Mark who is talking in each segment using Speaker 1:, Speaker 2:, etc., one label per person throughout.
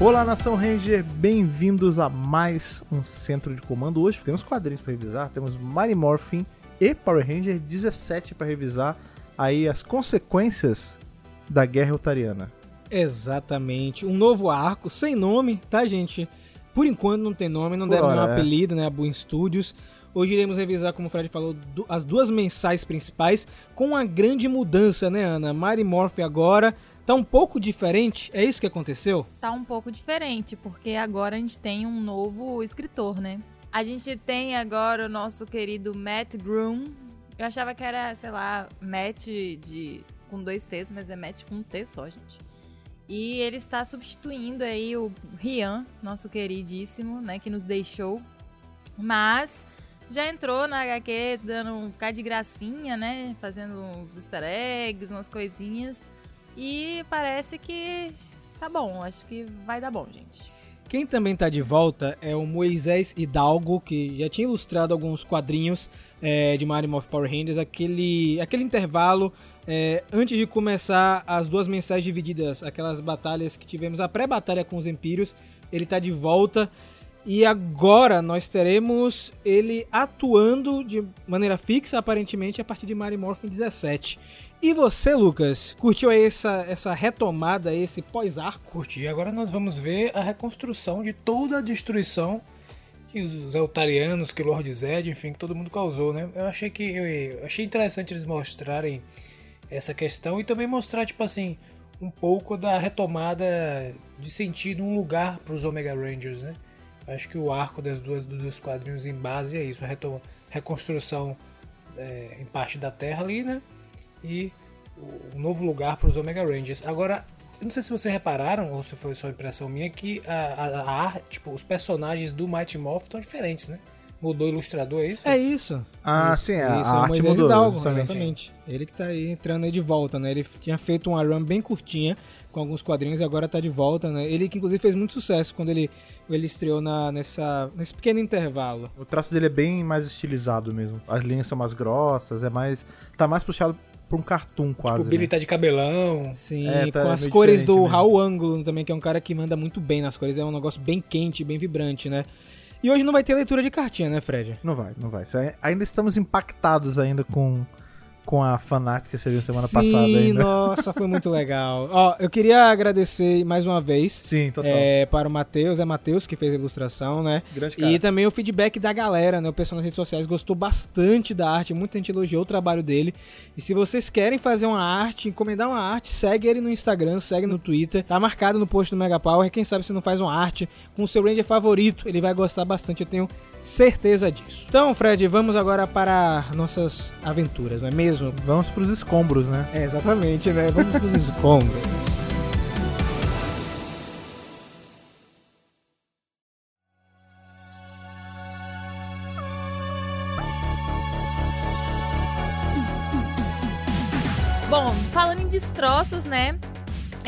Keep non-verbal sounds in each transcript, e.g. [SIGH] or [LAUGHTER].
Speaker 1: Olá, Nação Ranger, bem-vindos a mais um centro de comando. Hoje temos quadrinhos para revisar, temos Mighty Morphin e Power Ranger 17 para revisar aí as consequências da Guerra Otariana.
Speaker 2: Exatamente, um novo arco sem nome, tá, gente? Por enquanto não tem nome, não
Speaker 1: Por
Speaker 2: deram um
Speaker 1: é.
Speaker 2: apelido, né? A Boom Studios. Hoje iremos revisar, como o Fred falou, as duas mensais principais com uma grande mudança, né, Ana? Mary Morphy agora tá um pouco diferente. É isso que aconteceu?
Speaker 3: tá um pouco diferente, porque agora a gente tem um novo escritor, né? A gente tem agora o nosso querido Matt Groom. Eu achava que era, sei lá, Matt de com dois T's, mas é Matt com um T só, gente. E ele está substituindo aí o Rian, nosso queridíssimo, né, que nos deixou. Mas já entrou na HQ dando um bocado de gracinha, né, fazendo uns easter eggs, umas coisinhas. E parece que Tá bom, acho que vai dar bom, gente.
Speaker 2: Quem também tá de volta é o Moisés Hidalgo, que já tinha ilustrado alguns quadrinhos é, de Mario Morph Power Rangers, aquele, aquele intervalo é, antes de começar as duas mensagens divididas, aquelas batalhas que tivemos, a pré-batalha com os Empírios, ele tá de volta. E agora nós teremos ele atuando de maneira fixa, aparentemente, a partir de Mario Morphin 17. E você, Lucas, curtiu aí essa, essa retomada, esse pós-arco?
Speaker 4: Curti. Agora nós vamos ver a reconstrução de toda a destruição que os Eltarianos, que Lord Zed, enfim, que todo mundo causou, né? Eu achei que eu achei interessante eles mostrarem essa questão e também mostrar tipo assim um pouco da retomada de sentido, um lugar para os Omega Rangers, né? Acho que o arco das duas dos dois quadrinhos em base é isso, a reconstrução é, em parte da Terra ali, né? E o- um novo lugar para os Omega Rangers. Agora, eu não sei se vocês repararam, ou se foi só impressão minha, que a, a, a arte, tipo, os personagens do Mighty Morph estão diferentes, né? Mudou o ilustrador, é isso?
Speaker 2: É isso.
Speaker 1: Ah,
Speaker 2: Isso,
Speaker 1: sim, a,
Speaker 2: isso,
Speaker 1: a
Speaker 2: é o
Speaker 1: arte
Speaker 2: Moisés
Speaker 1: mudou.
Speaker 2: Hidalgo,
Speaker 1: justamente.
Speaker 2: exatamente. Ele que tá aí entrando aí de volta, né? Ele tinha feito uma run bem curtinha com alguns quadrinhos e agora tá de volta, né? Ele que inclusive fez muito sucesso quando ele, ele estreou na, nessa, nesse pequeno intervalo.
Speaker 1: O traço dele é bem mais estilizado mesmo. As linhas são mais grossas, é mais. tá mais puxado pra um cartoon quase.
Speaker 4: o Billy
Speaker 1: né?
Speaker 4: tá de cabelão.
Speaker 2: Sim,
Speaker 1: É, tá
Speaker 2: com as cores do
Speaker 1: mesmo.
Speaker 2: Raul Angulo também, que é um cara que manda muito bem nas cores. É um negócio bem quente, bem vibrante, né? E hoje não vai ter leitura de cartinha, né, Fred?
Speaker 1: Não vai, não vai. Ainda estamos impactados ainda com, com a fanática que você viu semana
Speaker 2: Sim,
Speaker 1: passada ainda.
Speaker 2: nossa, foi muito legal. [LAUGHS] Ó, eu queria agradecer mais uma vez
Speaker 1: Sim, total.
Speaker 2: é, para o Matheus, é Matheus que fez a ilustração, né?
Speaker 1: Grande cara.
Speaker 2: E também o feedback da galera, né? O pessoal nas redes sociais gostou bastante da arte, muita gente elogiou o trabalho dele. E se vocês querem fazer uma arte, encomendar uma arte, segue ele no Instagram, segue no Twitter. Tá marcado no post do Mega Power. Quem sabe você não faz uma arte com o seu Ranger favorito, ele vai gostar bastante, eu tenho certeza disso. Então, Fred, vamos agora para nossas aventuras, não é mesmo?
Speaker 1: Vamos pros escombros, né?
Speaker 2: É, exatamente, né? Vamos pros escombros.
Speaker 3: Bom, falando em destroços, né?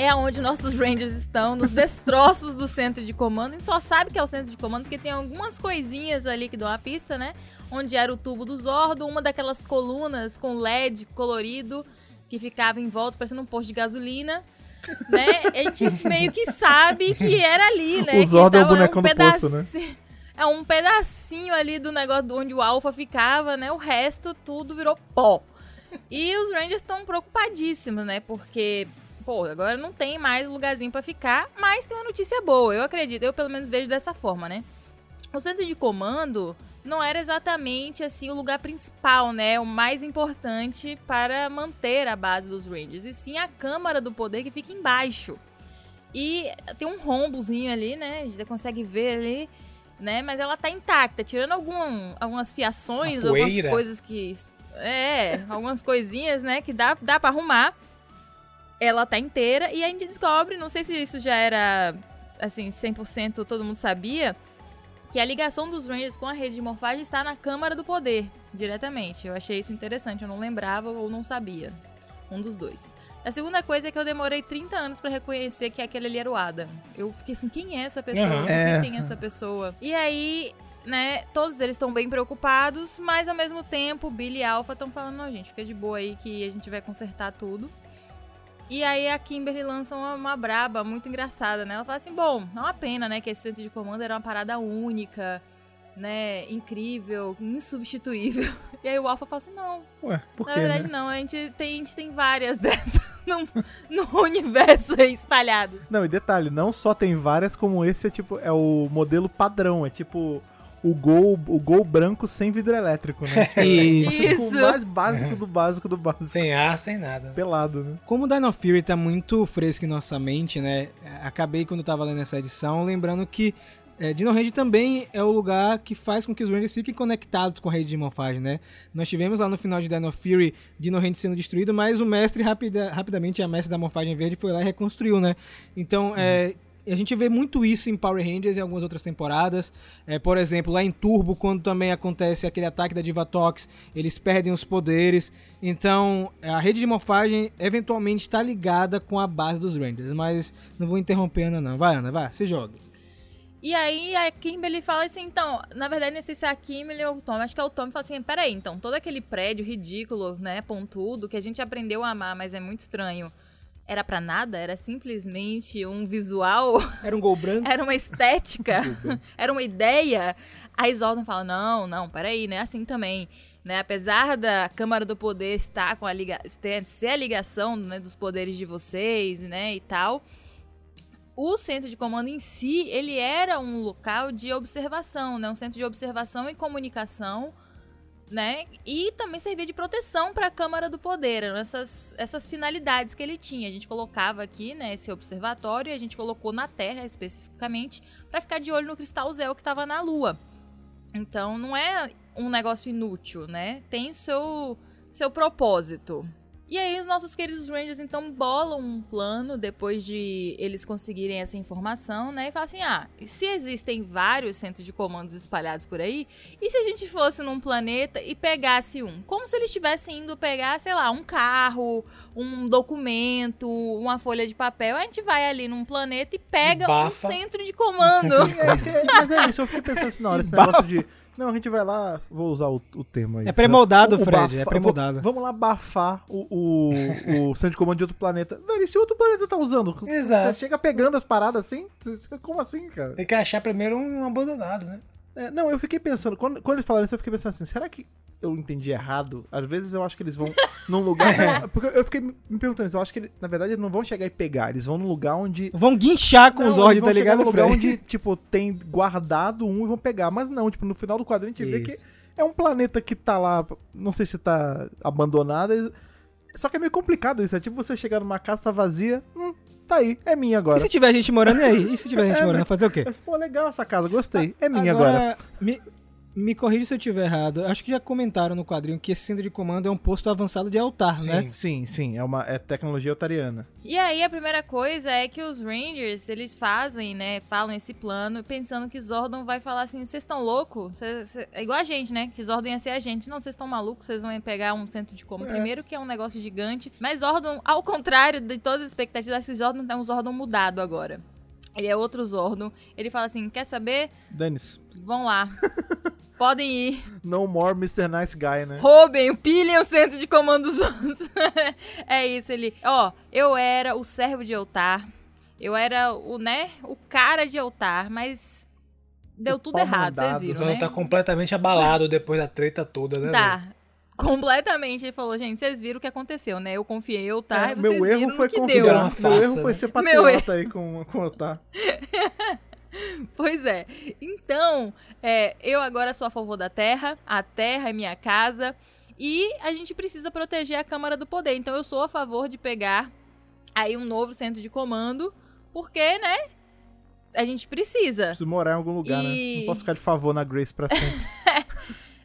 Speaker 3: É onde nossos Rangers estão, nos destroços do centro de comando. A gente só sabe que é o centro de comando porque tem algumas coisinhas ali que dão a pista, né? Onde era o tubo do Zordo, uma daquelas colunas com LED colorido que ficava em volta, parecendo um posto de gasolina. Né? A gente [LAUGHS] meio que sabe que era ali, né?
Speaker 1: O Zordo é o
Speaker 3: tava
Speaker 1: bonecão do poço, né?
Speaker 3: É um pedacinho ali do negócio de onde o Alpha ficava, né? O resto tudo virou pó. E os Rangers estão preocupadíssimos, né? Porque, pô, agora não tem mais lugarzinho pra ficar, mas tem uma notícia boa, eu acredito, eu pelo menos vejo dessa forma, né? O centro de comando não era exatamente assim o lugar principal, né? O mais importante para manter a base dos Rangers, e sim a Câmara do Poder que fica embaixo. E tem um rombozinho ali, né? A gente consegue ver ali, né? Mas ela tá intacta, tirando algum, algumas fiações, algumas coisas que. É, algumas coisinhas, né? Que dá, dá pra arrumar. Ela tá inteira e a gente descobre, não sei se isso já era, assim, 100% todo mundo sabia, que a ligação dos Rangers com a rede de morfagem está na Câmara do Poder, diretamente. Eu achei isso interessante, eu não lembrava ou não sabia. Um dos dois. A segunda coisa é que eu demorei 30 anos pra reconhecer que aquele ali era o Adam. Eu fiquei assim, quem é essa pessoa? Que
Speaker 1: É.
Speaker 3: tem essa pessoa? E aí, né, todos eles estão bem preocupados, mas ao mesmo tempo, Billy e Alpha estão falando, não, gente, fica de boa aí que a gente vai consertar tudo. E aí a Kimberly lança uma, uma braba muito engraçada, né? Ela fala assim, bom, não é uma pena, né, que esse centro de comando era uma parada única, né, incrível, insubstituível. [LAUGHS] E aí o Alpha fala assim, não,
Speaker 1: Ué, por
Speaker 3: na
Speaker 1: quê,
Speaker 3: verdade
Speaker 1: né?
Speaker 3: não, a gente tem, a gente tem várias [LAUGHS] dessas no, no universo aí espalhado.
Speaker 1: Não, e detalhe, não só tem várias, como esse é tipo, é o modelo padrão, é tipo o gol, o gol branco sem vidro elétrico, né? [LAUGHS]
Speaker 2: Isso.
Speaker 1: o mais básico do básico do básico.
Speaker 4: Sem ar, sem nada.
Speaker 1: Pelado, né?
Speaker 2: Como o Dino Fury tá muito fresco em nossa mente, né? Acabei quando eu tava lendo essa edição, lembrando que é, Dino Range também é o lugar que faz com que os Rangers fiquem conectados com a rede de morfagem, né? Nós tivemos lá no final de Dino Fury Dino Range sendo destruído, mas o mestre rapida, rapidamente, a mestre da morfagem verde, foi lá e reconstruiu, né? Então, é, a gente vê muito isso em Power Rangers e algumas outras temporadas. É, por exemplo, lá em Turbo, quando também acontece aquele ataque da Divatox, eles perdem os poderes. Então, a rede de morfagem eventualmente está ligada com a base dos Rangers. Mas não vou interromper Ana, não. Vai, Ana, vai, se joga.
Speaker 3: E aí a Kimberly fala assim, então, na verdade não sei se é a Kimberly ou o Tom, acho que é o Tom e fala assim, peraí, então, todo aquele prédio ridículo, né, pontudo, que a gente aprendeu a amar, mas é muito estranho, era pra nada? Era simplesmente um visual? [LAUGHS]
Speaker 2: Era um gol branco?
Speaker 3: Era uma estética? [LAUGHS] era uma ideia? Aí Zordon fala, não, não, peraí, não é assim também. Né, apesar da Câmara do Poder estar com a liga ser a ligação né, dos poderes de vocês, né, e tal, o centro de comando em si, ele era um local de observação, né, um centro de observação e comunicação, né, e também servia de proteção para a Câmara do Poder, essas, essas finalidades que ele tinha. A gente colocava aqui, né, esse observatório, e a gente colocou na Terra especificamente para ficar de olho no cristal Zéu que estava na Lua. Então não é um negócio inútil, né? Tem seu seu propósito. E aí os nossos queridos Rangers então bolam um plano depois de eles conseguirem essa informação, né? E falam assim: "Ah, se existem vários centros de comandos espalhados por aí, e se a gente fosse num planeta e pegasse um? Como se eles estivessem indo pegar, sei lá, um carro, um documento, uma folha de papel. A gente vai ali num planeta e pega
Speaker 4: Bafa.
Speaker 3: um centro de [LAUGHS] comando.
Speaker 4: centro de
Speaker 1: é, mas é isso, eu fiquei pensando assim na hora, esse negócio de. Não, a gente vai lá, vou usar o, o termo aí.
Speaker 2: É pré-moldado,
Speaker 1: o
Speaker 2: Fred, é
Speaker 1: bafa-
Speaker 2: pré-moldado.
Speaker 1: v- Vamos lá bafar o, o, o [LAUGHS] centro de comando de outro planeta. Velho, e se outro planeta tá usando?
Speaker 4: Exato.
Speaker 1: Você chega pegando as paradas assim? Como assim, cara?
Speaker 4: Tem que achar primeiro um abandonado, né?
Speaker 1: É, não, eu fiquei pensando, quando, quando eles falaram isso, eu fiquei pensando assim, será que eu entendi errado? Às vezes eu acho que eles vão num lugar. [LAUGHS] Não, porque eu fiquei me perguntando isso, eu acho que, ele- na verdade, eles não vão chegar e pegar, eles vão num lugar onde.
Speaker 2: Vão guinchar com
Speaker 1: Não,
Speaker 2: os
Speaker 1: vão
Speaker 2: tá ligado,
Speaker 1: num lugar
Speaker 2: Fred?
Speaker 1: onde, tipo, tem guardado um e vão pegar. Mas não, tipo, no final do quadrinho a gente vê que
Speaker 2: Isso.
Speaker 1: é um planeta que tá lá, não sei se tá abandonado. Só que é meio complicado isso, é tipo você chegar numa casa vazia, hum, tá aí, é minha
Speaker 2: E
Speaker 1: agora.
Speaker 2: se tiver gente morando, e aí? E se tiver [LAUGHS] gente
Speaker 1: É,
Speaker 2: morando,
Speaker 1: né?
Speaker 2: fazer o quê?
Speaker 1: Mas, pô, legal essa casa, gostei, é minha agora.
Speaker 2: Me, me corrija se eu estiver errado. Acho que já comentaram no quadrinho que esse centro de comando é um posto avançado de altar,
Speaker 4: Sim.
Speaker 2: né?
Speaker 1: Sim, sim, é uma é tecnologia otariana.
Speaker 3: E aí a primeira coisa é que os Rangers, eles fazem, né, falam esse plano pensando que Zordon vai falar assim, vocês estão cê-" É igual a gente, né? Que Zordon ia ser a gente. Não, vocês estão malucos, vocês vão pegar um centro de comando. Primeiro que é um negócio gigante, mas Zordon, ao contrário de todas as expectativas, esse Zordon é um Zordon mudado agora. Ele é outro Zordon. Ele fala assim, quer saber?
Speaker 1: Dennis,
Speaker 3: Vão lá. [LAUGHS] Podem ir.
Speaker 1: no more Mr. Nice Guy, né?
Speaker 3: Roubem, pilhem o centro de comando dos outros. [LAUGHS] é isso, ele. Ó, eu era o servo de Eltar. Eu era o, né, o cara de Eltar, mas deu
Speaker 1: O
Speaker 3: tudo errado, vocês
Speaker 1: mandado.
Speaker 4: O
Speaker 3: viram,
Speaker 4: Zordon
Speaker 3: né?
Speaker 4: tá completamente abalado depois da treta toda, né? velho?
Speaker 3: Tá. Completamente. Ele falou, gente, vocês viram o que aconteceu, né? Eu confiei em Eltar,
Speaker 1: É, meu erro foi confiar.
Speaker 3: deu.
Speaker 4: Uma
Speaker 1: Meu
Speaker 4: farsa,
Speaker 1: erro foi
Speaker 4: né?
Speaker 1: ser
Speaker 3: Meu
Speaker 1: patriota aí com, com o Otar. [LAUGHS]
Speaker 3: Pois é. Então, é, eu agora sou a favor da terra, a terra é minha casa, e a gente precisa proteger a Câmara do Poder. Então, eu sou a favor de pegar aí um novo centro de comando, porque, né? A gente precisa.
Speaker 1: Preciso morar em algum lugar,
Speaker 3: E-
Speaker 1: né? Não posso ficar de favor na Grace pra sempre. [LAUGHS]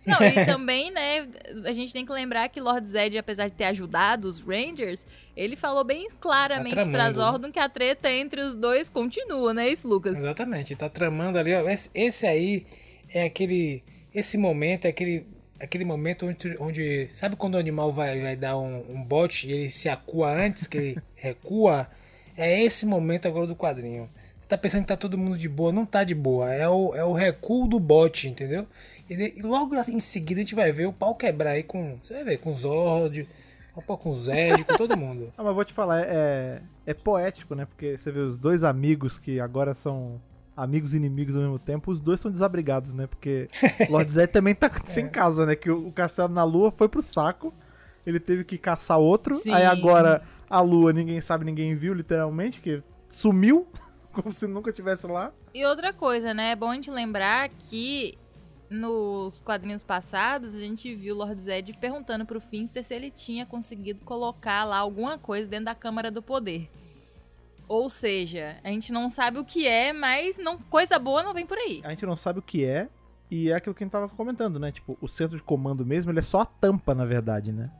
Speaker 3: Não, e [LAUGHS] também, né, a gente tem que lembrar que Lord Zed, apesar de ter ajudado os Rangers, ele falou bem claramente
Speaker 4: Tá
Speaker 3: pra
Speaker 4: tramando, né?
Speaker 3: Zordon que a treta entre os dois continua, né, isso, Lucas?
Speaker 4: Exatamente, tá tramando ali, ó. Esse, esse aí é aquele. Esse momento é aquele. Aquele momento onde, onde- Sabe quando o animal vai, vai dar um, um bote e ele se acua antes que ele [LAUGHS] recua? É esse momento agora do quadrinho. Você tá pensando que tá todo mundo de boa? Não tá de boa. É o, é o recuo do bote, entendeu? E, logo assim em seguida a gente vai ver o pau quebrar aí com. Você vai ver, com Zord, Um pouco com o Zed, com todo mundo. [LAUGHS]
Speaker 1: Ah, mas vou te falar, é, é poético, né? Porque você vê os dois amigos que agora são amigos e inimigos ao mesmo tempo, os dois são desabrigados, né? Porque [LAUGHS] Lord Zed também tá sem casa, né? Que o, o castelo na lua foi pro saco, ele teve que caçar outro,
Speaker 3: Sim.
Speaker 1: aí agora a lua ninguém sabe, ninguém viu, literalmente, que sumiu, [LAUGHS] como se nunca tivesse lá.
Speaker 3: E outra coisa, né? É bom a gente lembrar que nos quadrinhos passados a gente viu o Lord Zed perguntando pro Finster se ele tinha conseguido colocar lá alguma coisa dentro da Câmara do Poder. Ou seja, a gente não sabe o que é, mas não, coisa boa não vem por aí.
Speaker 1: A gente não sabe o que é, e é aquilo que a gente tava comentando, né? Tipo, o centro de comando mesmo, ele é só a tampa, na verdade, né?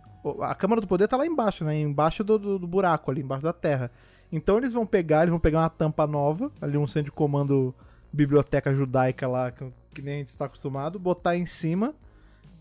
Speaker 1: A Câmara do Poder tá lá embaixo, né? Embaixo do, do- do buraco ali, embaixo da terra. Então eles vão pegar, eles vão pegar uma tampa nova, ali um centro de comando biblioteca judaica lá, que, que nem a gente está acostumado, botar em cima.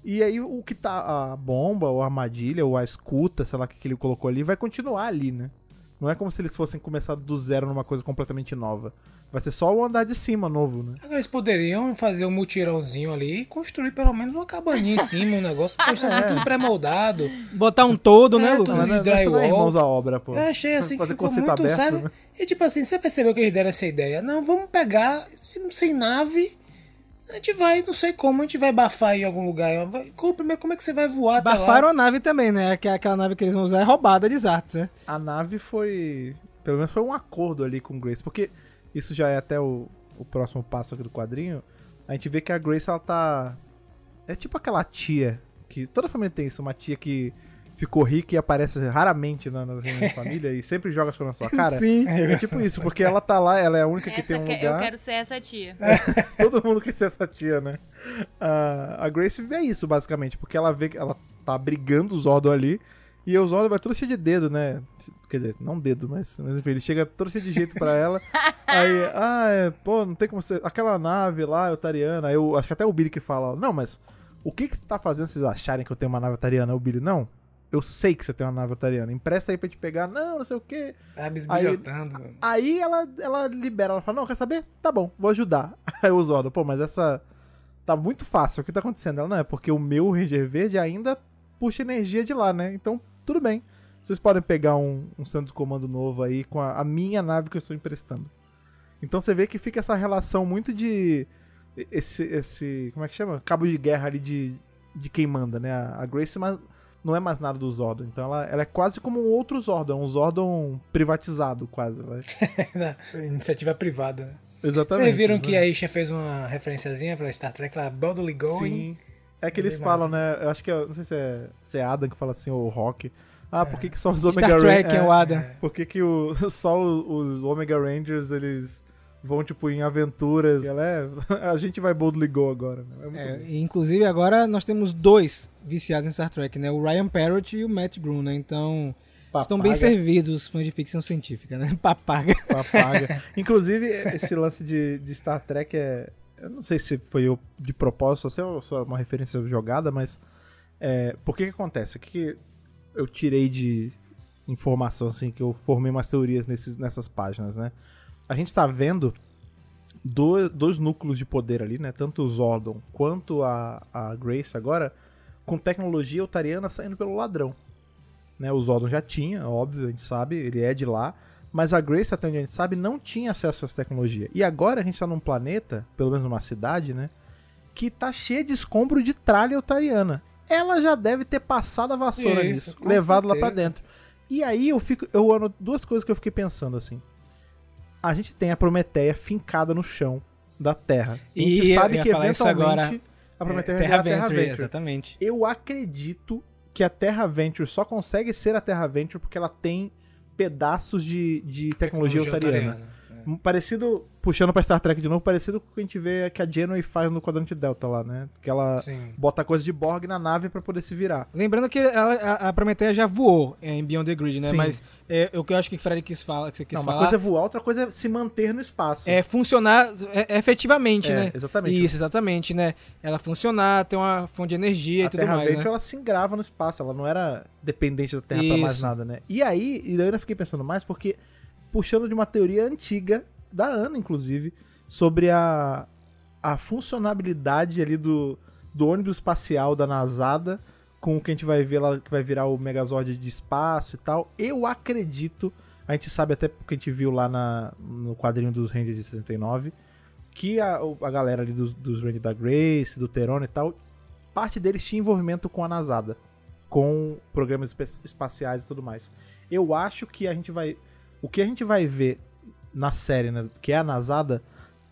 Speaker 1: E aí o que tá, a bomba, ou a armadilha, ou a escuta, sei lá o que, que ele colocou ali, vai continuar ali, né? Não é como se eles fossem começar do zero numa coisa completamente nova. Vai ser só o andar de cima novo, né?
Speaker 4: Agora eles poderiam fazer um mutirãozinho ali e construir pelo menos uma cabaninha em cima, um negócio, porque isso é [LAUGHS] tudo pré-moldado.
Speaker 2: Botar um todo, né,
Speaker 4: É,
Speaker 2: Lucas?
Speaker 4: tudo de
Speaker 1: é
Speaker 4: drywall.
Speaker 1: irmãos à obra, pô.
Speaker 4: Eu achei assim que
Speaker 1: Fazer
Speaker 4: ficou
Speaker 1: conceito
Speaker 4: muito,
Speaker 1: aberto,
Speaker 4: sabe?
Speaker 1: né?
Speaker 4: E tipo assim, você percebeu que eles deram essa ideia? Não, vamos pegar, se- sem nave, a gente vai, não sei como, a gente vai bafar em algum lugar. Primeiro, como é que você vai voar até
Speaker 2: Bafaram
Speaker 4: lá?
Speaker 2: a nave também, né? Que aquela nave que eles vão usar é roubada de Zartos, né?
Speaker 1: A nave foi. Pelo menos foi um acordo ali com o Grace. Porque isso já é até o, o próximo passo aqui do quadrinho. A gente vê que a Grace, ela tá. É tipo aquela tia. que Toda família tem isso, uma tia que ficou rica e aparece raramente na, nas reuniões de [LAUGHS] família e sempre joga as coisas na sua cara.
Speaker 2: Sim.
Speaker 1: É tipo isso, porque ela tá lá, ela é a única que
Speaker 3: Essa
Speaker 1: tem um
Speaker 3: que-
Speaker 1: lugar.
Speaker 3: Eu quero ser essa tia. [LAUGHS]
Speaker 1: Todo mundo quer ser essa tia, né? Ah, a Grace vê isso, basicamente, porque ela vê que ela tá brigando o Zordon ali. E o Zordon vai todo cheio de dedo, né? Quer dizer, não dedo, mas, mas enfim, ele chega todo cheio de jeito pra ela. [LAUGHS] aí, ah, é, pô, não tem como ser. Aquela nave lá, Eutariana. Aí eu acho que até o Billy que fala: Não, mas o que que você tá fazendo vocês acharem que eu tenho uma nave Eutariana? O Billy, não. Eu sei que você tem uma nave Eutariana. Empresta aí pra gente pegar. Não, não sei o quê.
Speaker 4: Tá bisbilhotando.
Speaker 1: Aí ela, ela libera, ela fala, não, quer saber? Tá bom, vou ajudar. [LAUGHS] Aí o Zordon, pô, mas essa tá muito fácil, o que tá acontecendo? Ela, não, é porque o meu Ranger Verde ainda puxa energia de lá, né? Então, tudo bem. Vocês podem pegar um, um centro de comando novo aí com a, a minha nave que eu estou emprestando. Então você vê que fica essa relação muito de... Esse, esse como é que chama? Cabo de guerra ali de, de quem manda, né? A, a Grace mas não é mais nada do Zordon. Então ela, ela é quase como um outro Zordon, um Zordon privatizado quase, vai. [LAUGHS]
Speaker 4: Iniciativa privada. né?
Speaker 1: Exatamente.
Speaker 4: Vocês viram que a Isha fez uma referenciazinha pra Star Trek lá, Boldly Going?
Speaker 1: Sim. É que eles
Speaker 4: Bem
Speaker 1: falam, né? Eu acho que é, não sei se é, se é Adam que fala assim, ou Rock. Ah, por que, que só os Omega
Speaker 2: Star Trek
Speaker 1: Rangers.
Speaker 2: é o Adam.
Speaker 1: Por que, que o, [LAUGHS] só os, Omega Rangers eles vão, tipo, em aventuras? Ela é. [LAUGHS] A gente vai boldly go agora, né? É muito
Speaker 2: É, inclusive agora nós temos dois viciados em Star Trek, né? O Ryan Parrott e o Matt Groom, né? Então estão bem
Speaker 1: Papaga.
Speaker 2: servidos os fãs de ficção científica, né? [LAUGHS] Papaga.
Speaker 1: Papaga. Inclusive, esse lance de, de Star Trek é. Eu não sei se foi eu de propósito, se é só uma referência jogada, mas. É, por que que acontece? O que, que eu tirei de informação, assim, que eu formei umas teorias nesses, nessas páginas, né? A gente tá vendo do- dois núcleos de poder ali, né? Tanto o Zordon quanto a, a Grace agora, com tecnologia eutariana saindo pelo ladrão. Né? O Zordon já tinha, óbvio, a gente sabe, ele é de lá. Mas a Grace, até onde a gente sabe, não tinha acesso a essa tecnologia. E agora a gente tá num planeta, pelo menos numa cidade, né? Que tá cheia de escombro de tralha eutariana. Ela já deve ter passado a vassoura
Speaker 4: Isso,
Speaker 1: nisso, levado lá pra
Speaker 4: certeza.
Speaker 1: dentro. E aí eu fico. Eu ano duas coisas que eu fiquei pensando assim. A gente tem a Prometeia fincada no chão da Terra. A gente
Speaker 2: E
Speaker 1: sabe que eventualmente a Prometeia
Speaker 2: É,
Speaker 1: virar a Terra Venture.
Speaker 2: exatamente.
Speaker 1: Eu acredito que a Terra Venture só consegue ser a Terra Venture porque ela tem pedaços de, de tecnologia, eutariana.
Speaker 4: é.
Speaker 1: Parecido, puxando pra Star Trek de novo, parecido com o que a gente vê que a Janeway faz no quadrante Delta lá, né? Que ela
Speaker 4: Sim.
Speaker 1: bota coisa de Borg na nave pra poder se virar.
Speaker 2: Lembrando que ela- a, a Prometheia já voou em Beyond the Grid, né?
Speaker 1: Sim.
Speaker 2: Mas é, o que eu acho que o Fred quis falar, que você quis
Speaker 1: Não, uma
Speaker 2: falar,
Speaker 1: coisa é voar, outra coisa é se manter no espaço.
Speaker 2: é funcionar é, efetivamente,
Speaker 1: É,
Speaker 2: né?
Speaker 1: exatamente.
Speaker 2: Isso, exatamente, né? Ela funcionar, ter uma fonte de energia
Speaker 1: a
Speaker 2: e tudo
Speaker 1: Terra
Speaker 2: mais,
Speaker 1: Venture
Speaker 2: né?
Speaker 1: ela se engrava no espaço, ela não era dependente da Terra pra mais nada, né? E aí, e daí eu ainda fiquei pensando mais porque puxando de uma teoria antiga da Ana inclusive, sobre a a funcionabilidade ali do do ônibus espacial da Nasada com o que a gente vai ver lá, que vai virar o Megazord de espaço e tal. Eu acredito, a gente sabe até porque a gente viu lá na, no quadrinho dos Rangers de 69, que a, a galera ali dos, dos Rangers da Grace, do Terone e tal, parte deles tinha envolvimento com a Nasada, com programas espaciais e tudo mais. Eu acho que a gente vai. O que a gente vai ver na série, né, que é a Nasada,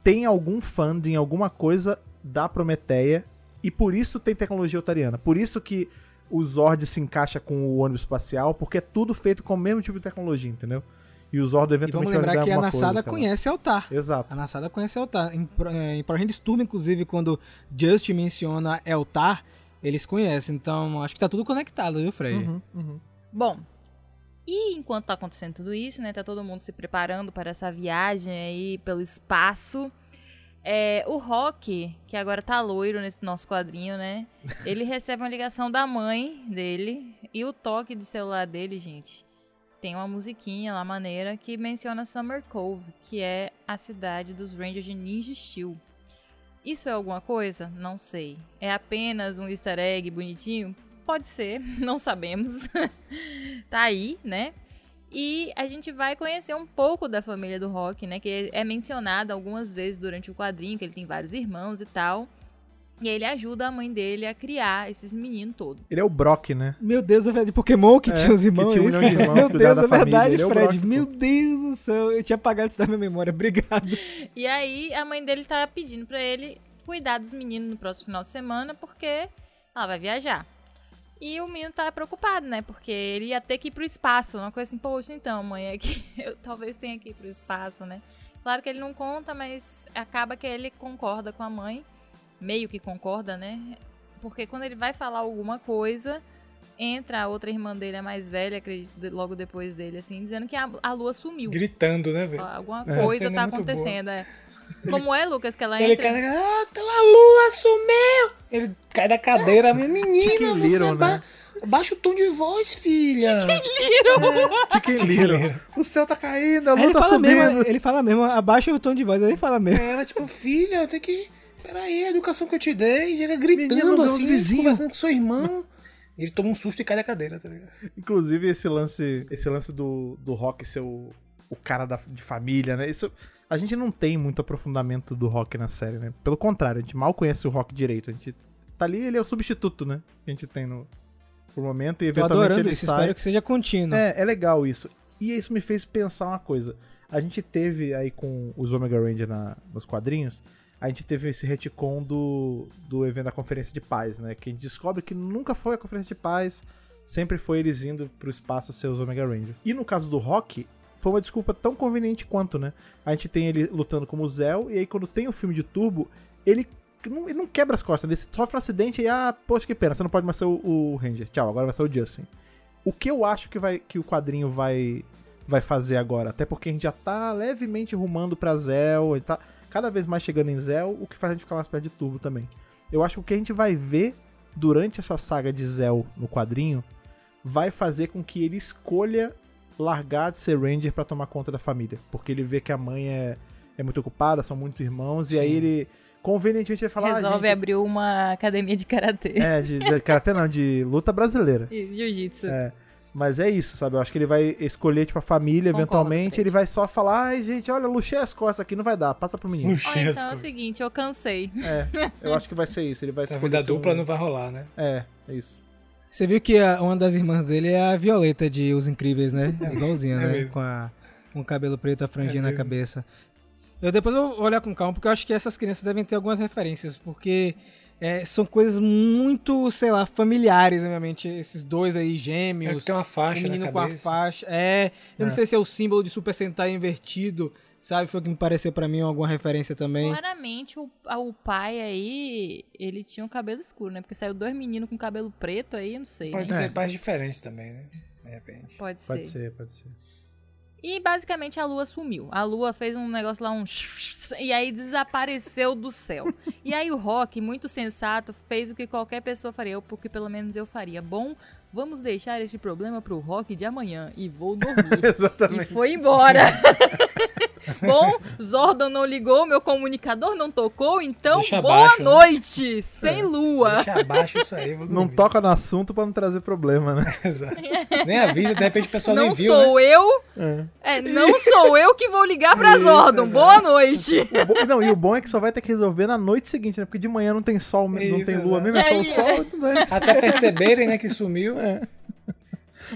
Speaker 1: tem algum funding, alguma coisa da Prometeia, e por isso tem tecnologia otariana. Por isso que o Zord se encaixa com o ônibus espacial, porque é tudo feito com o mesmo tipo de tecnologia, entendeu? E o Zord
Speaker 2: E
Speaker 1: eventualmente
Speaker 2: vamos lembrar
Speaker 1: vai
Speaker 2: que a Nassada conhece Altar.
Speaker 1: Exato.
Speaker 2: A Nassada conhece Eltar. Em, eh, em Power Rangers Turbo, inclusive, quando Just menciona Eltar, eles conhecem. Então, acho que tá tudo conectado, viu, Fred?
Speaker 1: Uhum, uhum.
Speaker 3: Bom, e enquanto tá acontecendo tudo isso, né? Tá todo mundo se preparando para essa viagem aí pelo espaço. É, o Rock, que agora tá loiro nesse nosso quadrinho, né? [LAUGHS] Ele recebe uma ligação da mãe dele. E o toque de celular dele, gente, tem uma musiquinha lá maneira que menciona Summer Cove, que é a cidade dos Rangers de Ninja Steel. Isso é alguma coisa? Não sei. É apenas um easter egg bonitinho? Pode ser, [LAUGHS] não sabemos. [LAUGHS] tá aí, né? E a gente vai conhecer um pouco da família do Rock, né? Que é mencionada algumas vezes durante o quadrinho, que ele tem vários irmãos e tal. E ele ajuda a mãe dele a criar esses meninos todos.
Speaker 1: Ele é o Brock, né?
Speaker 2: Meu Deus, é de Pokémon que
Speaker 1: É,
Speaker 2: tinha os
Speaker 1: que
Speaker 2: irmãos.
Speaker 1: tinha um milhão de irmãos,
Speaker 2: Meu Deus,
Speaker 1: da
Speaker 2: é
Speaker 1: família,
Speaker 2: verdade,
Speaker 1: é
Speaker 2: Fred.
Speaker 1: Brock, pô.
Speaker 2: Meu Deus do céu, eu tinha apagado isso da minha memória. [LAUGHS] Obrigado.
Speaker 3: E aí a mãe dele tá pedindo pra ele cuidar dos meninos no próximo final de semana, porque ela vai viajar. E o menino tá preocupado, né? Porque ele ia ter que ir pro espaço. Uma coisa assim, poxa, então, mãe, é que [LAUGHS] eu talvez tenha que ir pro espaço, né? Claro que ele não conta, mas acaba que ele concorda com a mãe. Meio que concorda, né? Porque quando ele vai falar alguma coisa, entra a outra irmã dele, a mais velha, acredito, logo depois dele, assim, dizendo que a, a lua sumiu.
Speaker 4: Gritando, né, velho?
Speaker 3: Alguma coisa tá
Speaker 4: é boa.
Speaker 3: acontecendo, é. Como é, Lucas, que ela
Speaker 4: Ele
Speaker 3: entra...
Speaker 4: cai, ah, então a lua sumiu! Ele cai da cadeira, minha menina,
Speaker 1: Chicken
Speaker 4: você
Speaker 1: né?
Speaker 4: baixa o tom de voz, filha.
Speaker 1: Chicken Little. O céu tá caindo, a lua
Speaker 2: ele
Speaker 1: tá
Speaker 2: fala,
Speaker 1: subindo.
Speaker 2: mesmo, ele fala mesmo, abaixa o tom de voz, ele fala mesmo.
Speaker 4: Ela, tipo, filha, tem que. Peraí, a educação que eu te dei, chega gritando
Speaker 1: Menino,
Speaker 4: assim,
Speaker 1: vizinho.
Speaker 4: conversando com seu irmão. Ele toma um susto e cai da cadeira, tá ligado?
Speaker 1: Inclusive, esse lance, esse lance do, do Rock ser o, o cara da, de família, né? Isso, a gente não tem muito aprofundamento do Rock na série, né? Pelo contrário, a gente mal conhece o Rock direito. A gente tá ali, ele é o substituto, né? Que a gente tem no por momento e eventualmente ele
Speaker 2: isso,
Speaker 1: sai.
Speaker 2: espero que seja contínuo.
Speaker 1: É, é legal isso. E isso me fez pensar uma coisa. A gente teve aí com os Omega Ranger na, nos quadrinhos, a gente teve esse retcon do, do evento da Conferência de Paz, né? Que a gente descobre que nunca foi a Conferência de Paz, sempre foi eles indo pro espaço ser os Omega Rangers. E no caso do Rock, foi uma desculpa tão conveniente quanto, né? A gente tem ele lutando como o Zell, e aí quando tem o filme de Turbo, ele não, ele não quebra as costas, ele sofre um acidente e, ah, poxa, que pena, você não pode mais ser o, o Ranger. Tchau, agora vai ser o Justin. O que eu acho que, vai, que o quadrinho vai, vai fazer agora, até porque a gente já tá levemente rumando pra Zell, gente tá cada vez mais chegando em Zell, o que faz a gente ficar mais perto de Turbo também. Eu acho que o que a gente vai ver durante essa saga de Zell no quadrinho vai fazer com que ele escolha largar de ser Ranger pra tomar conta da família, porque ele vê que a mãe é, é muito ocupada, são muitos irmãos, e aí
Speaker 4: Sim.
Speaker 1: ele convenientemente vai falar, ah,
Speaker 3: Resolve
Speaker 1: gente,
Speaker 3: abrir uma academia de karatê
Speaker 1: é, de, de karatê não, de luta brasileira. [LAUGHS]
Speaker 3: e jiu-jitsu.
Speaker 1: É. Mas é isso, sabe? Eu acho que ele vai escolher, tipo, a família,
Speaker 3: Concordo,
Speaker 1: eventualmente. Ele vai só falar, ai, gente, olha, luxei as costas aqui, não vai dar, passa pro menino.
Speaker 3: Ou
Speaker 4: Puxa,
Speaker 3: então é o seguinte, eu cansei.
Speaker 1: É, eu acho que vai ser isso. Ele vai
Speaker 4: Essa
Speaker 1: escolher
Speaker 4: vida
Speaker 1: ser um-
Speaker 4: dupla não vai rolar, né?
Speaker 1: É, é isso.
Speaker 2: Você viu que a- uma das irmãs dele é a Violeta de Os Incríveis, né? Igualzinha, [LAUGHS]
Speaker 4: é
Speaker 2: né?
Speaker 4: mesmo.
Speaker 2: Com, a, com o cabelo preto, a franjinha
Speaker 4: É
Speaker 2: na
Speaker 4: mesmo.
Speaker 2: cabeça. Eu depois vou olhar com calma, porque eu acho que essas crianças devem ter algumas referências, porque é, são coisas muito, sei lá, familiares na minha mente. Esses dois aí,
Speaker 4: É
Speaker 2: gêmeos.
Speaker 4: que tem uma
Speaker 2: o
Speaker 4: faixa
Speaker 2: menino
Speaker 4: na
Speaker 2: com a
Speaker 4: cabeça.
Speaker 2: faixa. É, eu
Speaker 1: É.
Speaker 2: não sei se é o símbolo de Super Sentai invertido, sabe? Foi o que me pareceu pra mim alguma referência também.
Speaker 3: Claramente, o, o pai aí, ele tinha um cabelo escuro, né? Porque saiu dois meninos com cabelo preto aí, não sei.
Speaker 4: Pode
Speaker 3: né?
Speaker 4: ser pais diferentes também, né? De repente.
Speaker 3: Pode ser.
Speaker 1: Pode ser, pode ser.
Speaker 3: E basicamente a lua sumiu. A lua fez um negócio lá, um. [LAUGHS] E aí desapareceu do céu. E aí o Rock, muito sensato, fez o que qualquer pessoa faria, ou porque pelo menos eu faria. Bom, vamos deixar este problema pro Rock de amanhã e vou dormir. [LAUGHS] e
Speaker 1: Exatamente.
Speaker 3: foi embora. [LAUGHS] [LAUGHS] Bom, Zordon não ligou, meu comunicador não tocou, então
Speaker 4: Deixa
Speaker 3: boa
Speaker 4: abaixo, né?
Speaker 3: noite, sem lua.
Speaker 4: Deixa abaixo isso aí, vou [LAUGHS]
Speaker 1: Não toca no assunto pra não trazer problema, né? [LAUGHS]
Speaker 4: Exato. Nem avisa, de repente o pessoal
Speaker 3: Não
Speaker 4: nem viu, né?
Speaker 3: sou eu,
Speaker 1: É.
Speaker 3: é, não sou eu que vou ligar pra
Speaker 4: Isso,
Speaker 3: Zordon.
Speaker 4: exato.
Speaker 3: Boa noite.
Speaker 1: O bom- não, e o bom é que só vai ter que resolver na noite seguinte, né? Porque de manhã não tem sol, não
Speaker 4: Isso,
Speaker 1: tem lua
Speaker 4: exato.
Speaker 1: mesmo, é só o
Speaker 3: É,
Speaker 1: sol. tudo bem.
Speaker 4: Até perceberem, né, que sumiu.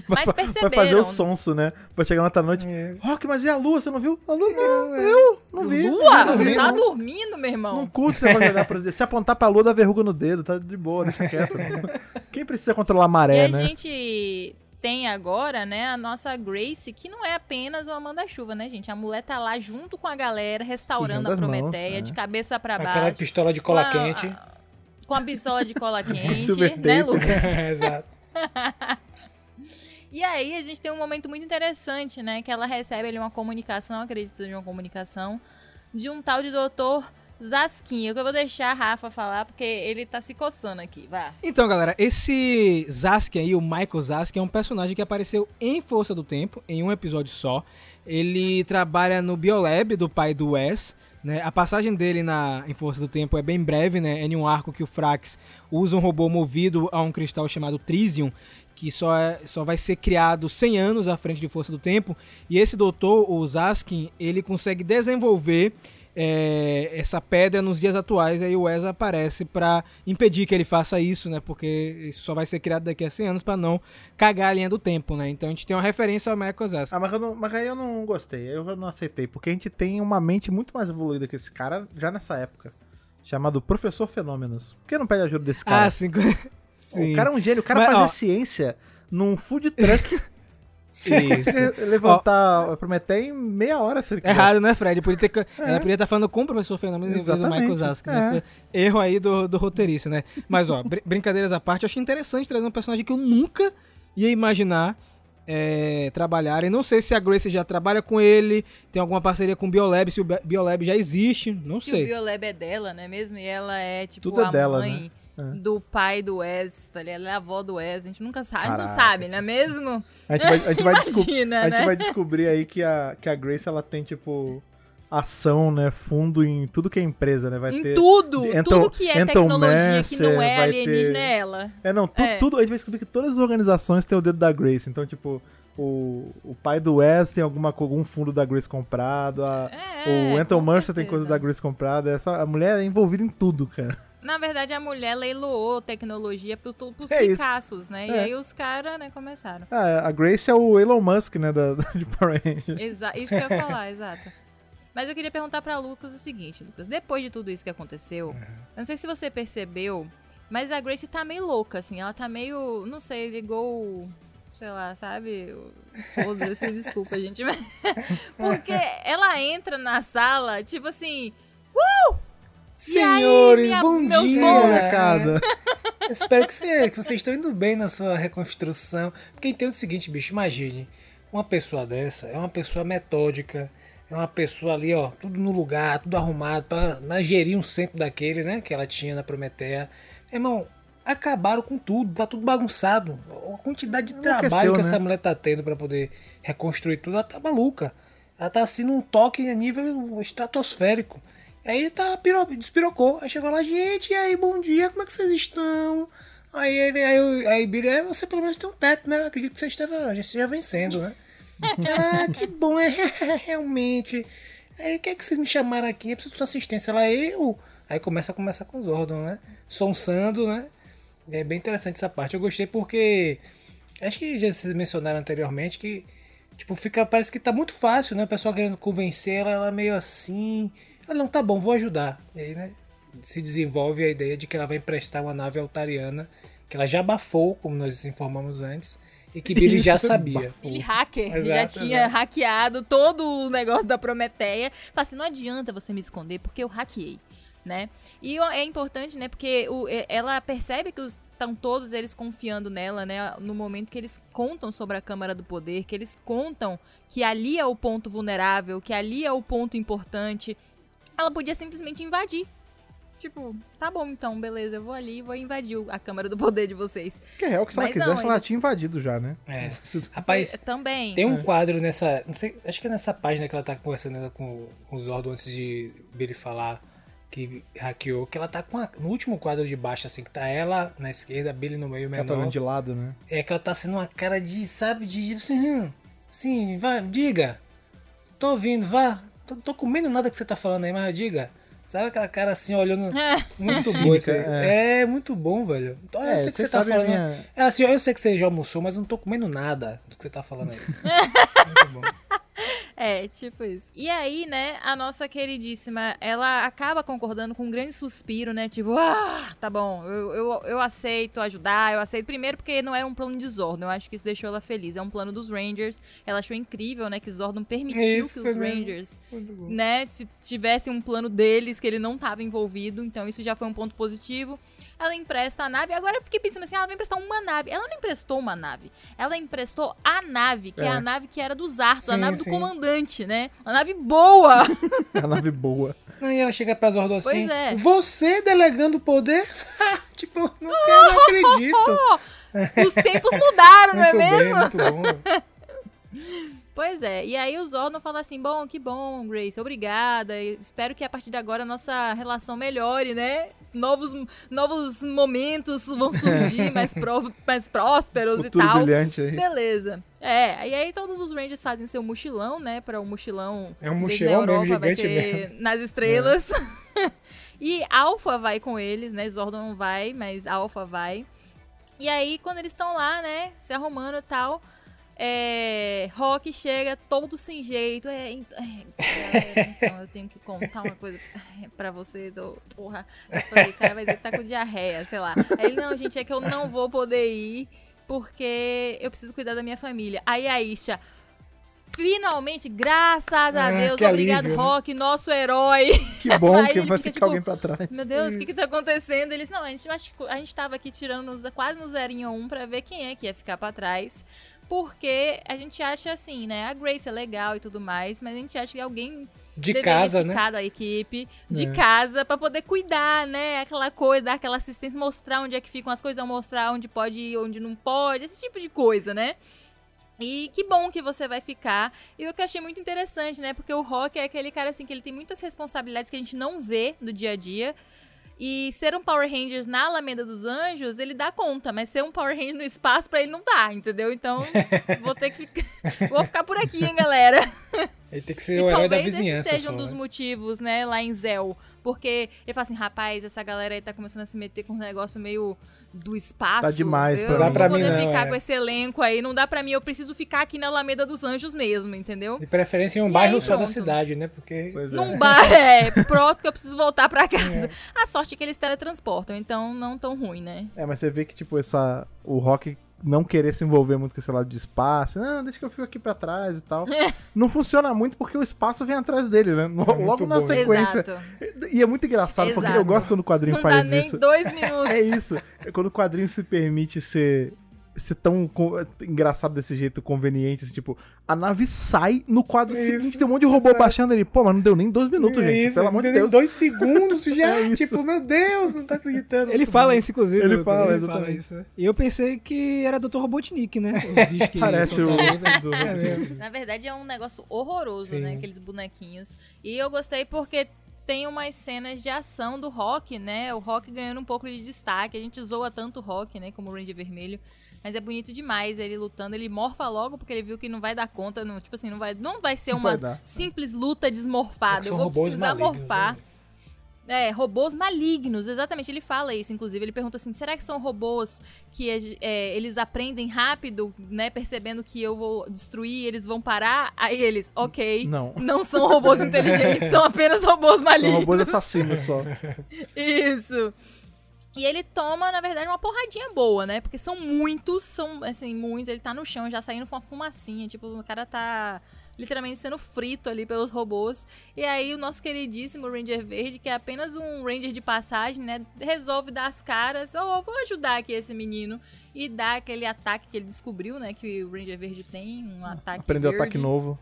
Speaker 3: Mas
Speaker 1: Vai
Speaker 3: perceberam.
Speaker 1: fazer o sonso, né? Vai chegar na outra noite.
Speaker 4: É.
Speaker 1: Rock, mas e a lua? Você não viu? A lua não, eu não vi.
Speaker 3: Lua?
Speaker 1: não vi,
Speaker 3: tá
Speaker 1: não.
Speaker 3: dormindo, meu
Speaker 1: Não
Speaker 3: irmão?
Speaker 1: curte você vai pra Se apontar pra lua, dá verruga no dedo, tá de boa, deixa quieto. Quem precisa controlar a
Speaker 3: E
Speaker 1: maré,
Speaker 3: a
Speaker 1: né?
Speaker 3: gente tem agora, né, a nossa Grace, que não é apenas uma manda-chuva, né, gente? A mulher tá lá junto com a galera, restaurando a
Speaker 1: mãos,
Speaker 3: Prometeia,
Speaker 1: é.
Speaker 3: de cabeça pra baixo.
Speaker 4: Aquela pistola de cola
Speaker 3: Com a-
Speaker 4: quente.
Speaker 3: Com a pistola de cola [LAUGHS] quente, né,
Speaker 1: tape.
Speaker 3: Lucas? [LAUGHS]
Speaker 4: Exato. [LAUGHS]
Speaker 3: E aí a gente tem um momento muito interessante, né? Que ela recebe ali uma comunicação, acredito de uma comunicação, de um tal de doutor Zasquinha, que eu vou deixar a Rafa falar, porque ele tá se coçando aqui, vá.
Speaker 2: Então, galera, esse Zaskin aí, o Michael Zaskin, é um personagem que apareceu em Força do Tempo, em um episódio só. Ele trabalha no Biolab do pai do Wes. Né? A passagem dele na, em Força do Tempo é bem breve, né? É em um arco que o Frax usa um robô movido a um cristal chamado Trisium, que só, é- só vai ser criado 100 anos à frente de Força do Tempo. E esse doutor, o Zaskin, ele consegue desenvolver é, essa pedra nos dias atuais. Aí o Wes aparece pra impedir que ele faça isso, né? Porque isso só vai ser criado daqui a 100 anos pra não cagar a linha do tempo, né? Então a gente tem uma referência ao Michael Zaskin.
Speaker 1: Ah, mas, eu não- mas aí eu não gostei, eu não aceitei, porque a gente tem uma mente muito mais evoluída que esse cara já nessa época. Chamado Professor Fenômenos. Por que não pede ajuda desse cara?
Speaker 2: Ah, sim. [LAUGHS] sim.
Speaker 1: O cara é um gênio, o cara
Speaker 2: Mas,
Speaker 1: fazia
Speaker 2: ó,
Speaker 1: ciência num food truck. [LAUGHS]
Speaker 2: Isso.
Speaker 1: Levantar a Prometeia em meia hora se ele quisesse.
Speaker 2: Errado, né, Fred? Podia ter, é. podia estar falando com o professor Fenômeno em vez do Michael Zaskin, né?
Speaker 1: é.
Speaker 2: Foi Erro aí do, do roteirista, né? Mas, ó, br- brincadeiras à parte, eu achei interessante trazer um personagem que eu nunca ia imaginar é, trabalhar. E não sei se a Grace já trabalha com ele, tem alguma parceria com o Biolab, se o Bi- Biolab já existe, não
Speaker 3: Se o
Speaker 2: sei.
Speaker 3: Biolab é dela, né mesmo? E ela é, tipo,
Speaker 1: Tudo é
Speaker 3: a
Speaker 1: dela,
Speaker 3: mãe
Speaker 1: né? É.
Speaker 3: do pai do Wes, tá ligado? Ela é a avó do Wes, a gente nunca sabe, a gente não
Speaker 1: Caraca,
Speaker 3: sabe, não é
Speaker 1: esses-
Speaker 3: mesmo?
Speaker 1: A gente vai, a gente vai, [LAUGHS]
Speaker 3: Imagina,
Speaker 1: a gente
Speaker 3: né?
Speaker 1: vai descobrir aí que a, que a Grace ela tem, tipo, ação, né? Fundo em tudo que é empresa, né? Vai
Speaker 3: em
Speaker 1: ter.
Speaker 3: tudo,
Speaker 1: Anton-
Speaker 3: tudo que é
Speaker 1: Anton
Speaker 3: tecnologia que não
Speaker 1: Mercer,
Speaker 3: é
Speaker 1: vai
Speaker 3: alienígena
Speaker 1: ter-
Speaker 3: é ela.
Speaker 1: É, não, tu-
Speaker 3: É.
Speaker 1: tudo. A gente vai descobrir que todas as organizações têm o dedo da Grace. Então, tipo, o, o pai do Wes tem alguma, algum fundo da Grace comprado. a-
Speaker 3: É,
Speaker 1: o Anton Mercer tem coisas da Grace comprada. Essa, a mulher é envolvida em tudo, cara.
Speaker 3: Na verdade, a mulher leiloou tecnologia pros, pros
Speaker 1: É isso.
Speaker 3: né? E
Speaker 1: É.
Speaker 3: aí os caras, né, começaram.
Speaker 1: Ah, a Grace é o Elon Musk, né? Da, de Power Ranger.
Speaker 3: Exa isso que eu ia [LAUGHS] falar, exato. Mas eu queria perguntar pra Lucas o seguinte, Lucas. Depois de tudo isso que aconteceu, eu não sei se você percebeu, mas a Grace tá meio louca, assim. Ela tá meio, não sei, ligou, sei lá, sabe? Foda-se, desculpa, gente. [LAUGHS] Porque ela entra na sala, tipo assim...
Speaker 4: Senhores,
Speaker 3: minha-
Speaker 4: bom dia!
Speaker 1: Molecada. [LAUGHS]
Speaker 4: Espero que, você, que vocês estão indo bem na sua reconstrução. Porque entende o seguinte, bicho, imagine. Uma pessoa dessa é uma pessoa metódica. É uma pessoa ali, ó, tudo no lugar, tudo arrumado, pra, pra gerir um centro daquele, né? Que ela tinha na Prometeia. Irmão, acabaram com tudo, tá tudo bagunçado. A quantidade de trabalho que
Speaker 1: né?
Speaker 4: essa mulher tá tendo pra poder reconstruir tudo, ela tá maluca. Ela tá assim num toque a nível estratosférico. Aí tá, piro, despirocou. Aí chegou lá, gente, e aí, bom dia, como é que vocês estão? Aí ele, aí, aí Billy, "É, você pelo menos tem um teto, né? Eu acredito que você esteja, já esteja vencendo, né? [LAUGHS] Ah, que bom, é, realmente. Aí, o que é que vocês me chamaram aqui? Eu preciso de sua assistência. Ela, eu. Aí começa a conversar com os Ordon, né? Sonsando, né? É bem interessante essa parte. Eu gostei porque. Acho que já vocês mencionaram anteriormente que. Tipo, fica. Parece que tá muito fácil, né? O pessoal querendo convencer ela, ela meio assim. Ela não tá bom, vou ajudar. E aí, né? Se desenvolve a ideia de que ela vai emprestar uma nave altariana, que ela já abafou, como nós informamos antes, e que Billy já
Speaker 1: Isso,
Speaker 4: sabia.
Speaker 3: Ele hacker,
Speaker 4: Exato,
Speaker 3: já tinha
Speaker 4: exato.
Speaker 3: hackeado todo o negócio da Prometeia. Fala assim, não adianta você me esconder, porque eu hackeei, né? E é importante, né, porque o- é- ela percebe que estão todos eles confiando nela, né, no momento que eles contam sobre a Câmara do Poder, que eles contam que ali é o ponto vulnerável, que ali é o ponto importante. Ela podia simplesmente invadir. tipo, tá bom então, beleza, eu vou ali e vou invadir a Câmara do Poder de vocês.
Speaker 1: Que é real que se ela
Speaker 3: Mas
Speaker 1: quiser,
Speaker 3: não,
Speaker 1: ela
Speaker 3: eles-
Speaker 1: tinha invadido já, né?
Speaker 4: É. [LAUGHS] Rapaz,
Speaker 3: Também.
Speaker 4: tem um quadro nessa. Não sei, acho que é nessa página que ela tá conversando com, com o Zordon antes de ele falar que hackeou, que ela tá com a, no último quadro de baixo, assim, que tá ela na esquerda, Billy no meio,
Speaker 1: Ela tá
Speaker 4: menor.
Speaker 1: olhando de lado, né?
Speaker 4: É que ela tá sendo uma cara de, sabe, de assim, sim, vai, diga. Tô ouvindo, vá. Tô, tô comendo nada que você tá falando aí, mas diga. Sabe aquela cara assim, olhando. Muito
Speaker 1: Cínica,
Speaker 4: bom isso aí.
Speaker 1: é.
Speaker 4: É. muito bom, velho. Então, eu
Speaker 1: É,
Speaker 4: sei que
Speaker 1: você
Speaker 4: tá falando.
Speaker 1: minha-
Speaker 4: Ela assim, ó, eu sei que você já almoçou, mas eu não tô comendo nada do que você tá falando aí. [LAUGHS] muito bom.
Speaker 3: É, tipo isso. E aí, né, a nossa queridíssima, ela acaba concordando com um grande suspiro, né? Tipo, ah, tá bom, eu, eu, eu aceito ajudar, eu aceito. Primeiro porque não era um plano de Zordon, eu acho que isso deixou ela feliz. É um plano dos Rangers. Ela achou incrível, né, que Zordon permitiu
Speaker 4: Isso,
Speaker 3: que os. Rangers, né, tivessem um plano deles, que ele não tava envolvido. Então isso já foi um ponto positivo. Ela empresta a nave. Agora eu fiquei pensando assim, ela vai emprestar uma nave. Ela não emprestou uma nave. Ela emprestou a nave, que é,
Speaker 1: É.
Speaker 3: a nave que era do Zarto, a
Speaker 4: Sim,
Speaker 3: nave do
Speaker 4: sim.
Speaker 3: comandante, né? Uma nave boa. [LAUGHS]
Speaker 1: A nave boa.
Speaker 4: Não, e ela chega pra Zordon assim,
Speaker 3: Pois é.
Speaker 4: você delegando o poder? [LAUGHS] tipo, não quero, não acredito. [LAUGHS]
Speaker 3: Os tempos mudaram, não é
Speaker 4: bem,
Speaker 3: mesmo?
Speaker 4: muito bom.
Speaker 3: Pois é. E aí o Zordon fala assim: bom, que bom, Grace, obrigada. e espero que a partir de agora a nossa relação melhore, né? Novos, novos momentos vão surgir [LAUGHS] mais, pró- mais prósperos e tal.
Speaker 1: brilhante aí.
Speaker 3: Beleza. É, e aí todos os Rangers fazem seu mochilão, né? Para o mochilão.
Speaker 4: É um mochilão mesmo, gigante
Speaker 3: ser Nas estrelas. [LAUGHS] e Alpha vai com eles, né? Zordon não vai, mas Alpha vai. E aí, quando eles estão lá, né? Se arrumando e tal. É, Rock chega todo sem jeito. É, é, galera, então eu tenho que contar uma coisa pra você. Do, porra, eu falei, cara, vai dizer que tá com diarreia, sei lá. Aí ele, não, gente, é que eu não vou poder ir porque eu preciso cuidar da minha família. Aí a Isha, finalmente, graças a
Speaker 4: Ah,
Speaker 3: Deus, obrigado,
Speaker 4: alívio, né?
Speaker 3: Rock, nosso herói.
Speaker 1: Que bom que vai
Speaker 3: fica,
Speaker 1: ficar
Speaker 3: tipo,
Speaker 1: alguém pra trás.
Speaker 3: Meu Deus, o que que tá acontecendo? Eles, não, a gente, a gente tava aqui tirando quase no zerinho um pra ver quem é que ia ficar pra trás. Porque a gente acha assim, né? A Grace é legal e tudo mais, mas a gente acha que alguém
Speaker 4: De casa, né?
Speaker 3: ficar da equipe, de
Speaker 1: É.
Speaker 3: casa, pra poder cuidar, né? Aquela coisa, dar aquela assistência, mostrar onde é que ficam as coisas, mostrar onde pode ir, onde não pode, esse tipo de coisa, né? E que bom que você vai ficar. E o que eu achei muito interessante, né? Porque o Rock é aquele cara assim que ele tem muitas responsabilidades que a gente não vê no dia a dia. E ser um Power Rangers na Alameda dos Anjos, ele dá conta, mas ser um Power Ranger no espaço pra ele não dá, entendeu? Então, [LAUGHS] vou ter que ficar. [LAUGHS] vou ficar por aqui, hein, galera. [LAUGHS]
Speaker 4: Ele tem que ser
Speaker 3: E
Speaker 4: o herói da
Speaker 3: talvez
Speaker 4: vizinhança.
Speaker 3: esse seja um dos
Speaker 4: né?
Speaker 3: motivos, né, lá em Zell. Porque ele fala assim, rapaz, essa galera aí tá começando a se meter com um negócio meio do espaço.
Speaker 1: Tá demais
Speaker 3: eu
Speaker 1: pra
Speaker 3: não
Speaker 1: mim.
Speaker 3: vou
Speaker 4: Dá pra mim
Speaker 3: poder
Speaker 4: não,
Speaker 3: ficar
Speaker 4: é.
Speaker 3: com esse elenco aí, não dá pra mim, eu preciso ficar aqui na Alameda dos Anjos mesmo, entendeu?
Speaker 4: De preferência em um
Speaker 3: E
Speaker 4: bairro
Speaker 3: aí,
Speaker 4: só da cidade, né? Porque.
Speaker 1: Pois é.
Speaker 3: Num bar, [LAUGHS] é, pronto que eu preciso voltar pra casa. A sorte é que eles teletransportam, então não tão ruim, né?
Speaker 1: É, mas você vê que, tipo, essa. O Rock não querer se envolver muito com esse lado de espaço. Não, deixa que eu fico aqui pra trás e tal. não funciona muito porque o espaço vem atrás dele, né?
Speaker 4: Muito
Speaker 1: Logo na
Speaker 4: bom,
Speaker 1: sequência.
Speaker 3: Exato.
Speaker 1: E é muito engraçado, porque
Speaker 3: Exato.
Speaker 1: eu gosto quando o quadrinho
Speaker 3: Não dá
Speaker 1: faz
Speaker 3: nem
Speaker 1: isso.
Speaker 3: dois [LAUGHS] minutos.
Speaker 1: É isso. É quando o quadrinho se permite ser, ser tão engraçado desse jeito, conveniente. assim, tipo, a nave sai no quadro
Speaker 4: Isso,
Speaker 1: seguinte, tem um monte de robô baixando ali. Pô, mas não deu nem dois minutos,
Speaker 4: É
Speaker 1: gente.
Speaker 4: isso,
Speaker 1: Pelo amor de? Deus.
Speaker 4: Dois segundos [LAUGHS] já.
Speaker 1: É isso.
Speaker 4: tipo, meu Deus, não tá acreditando.
Speaker 2: Ele fala isso, inclusive.
Speaker 1: Ele
Speaker 2: Lucas,
Speaker 1: fala, exatamente.
Speaker 2: isso. né? E eu pensei que era Dr. Robotnik, né?
Speaker 1: Parece o.
Speaker 2: É.
Speaker 3: Na verdade é um negócio horroroso,
Speaker 4: Sim.
Speaker 3: né? Aqueles bonequinhos. E eu gostei porque tem umas cenas de ação do Rock, né? O Rock ganhando um pouco de destaque. A gente zoa tanto o Rock, né? Como o Ranger Vermelho. Mas é bonito demais ele lutando. Ele morfa logo porque ele viu que não vai dar conta. Não, tipo assim, não vai, não vai ser
Speaker 1: Não
Speaker 3: uma
Speaker 1: vai dar.
Speaker 3: simples luta desmorfada.
Speaker 4: São
Speaker 3: Eu vou precisar morfar.
Speaker 4: né?
Speaker 3: É, robôs malignos, exatamente. Ele fala isso, inclusive. Ele pergunta assim: será que são robôs que é, eles aprendem rápido, né? Percebendo que eu vou destruir, eles vão parar? Aí eles, ok.
Speaker 1: Não.
Speaker 3: Não são robôs inteligentes, [LAUGHS] são apenas robôs
Speaker 1: São
Speaker 3: malignos.
Speaker 1: robôs assassinos só. [LAUGHS]
Speaker 3: Isso. E ele toma, na verdade, uma porradinha boa, né? Porque são muitos, são, assim, muitos. Ele tá no chão, já saindo com uma fumacinha. Tipo, o cara tá literalmente sendo frito ali pelos robôs. E aí o nosso queridíssimo Ranger Verde, que é apenas um Ranger de passagem, né? Resolve dar as caras. Ô, vou ajudar aqui esse menino. E dá aquele ataque que ele descobriu, né? Que o Ranger Verde tem, um ataque
Speaker 1: Aprendeu
Speaker 3: verde.
Speaker 1: ataque novo.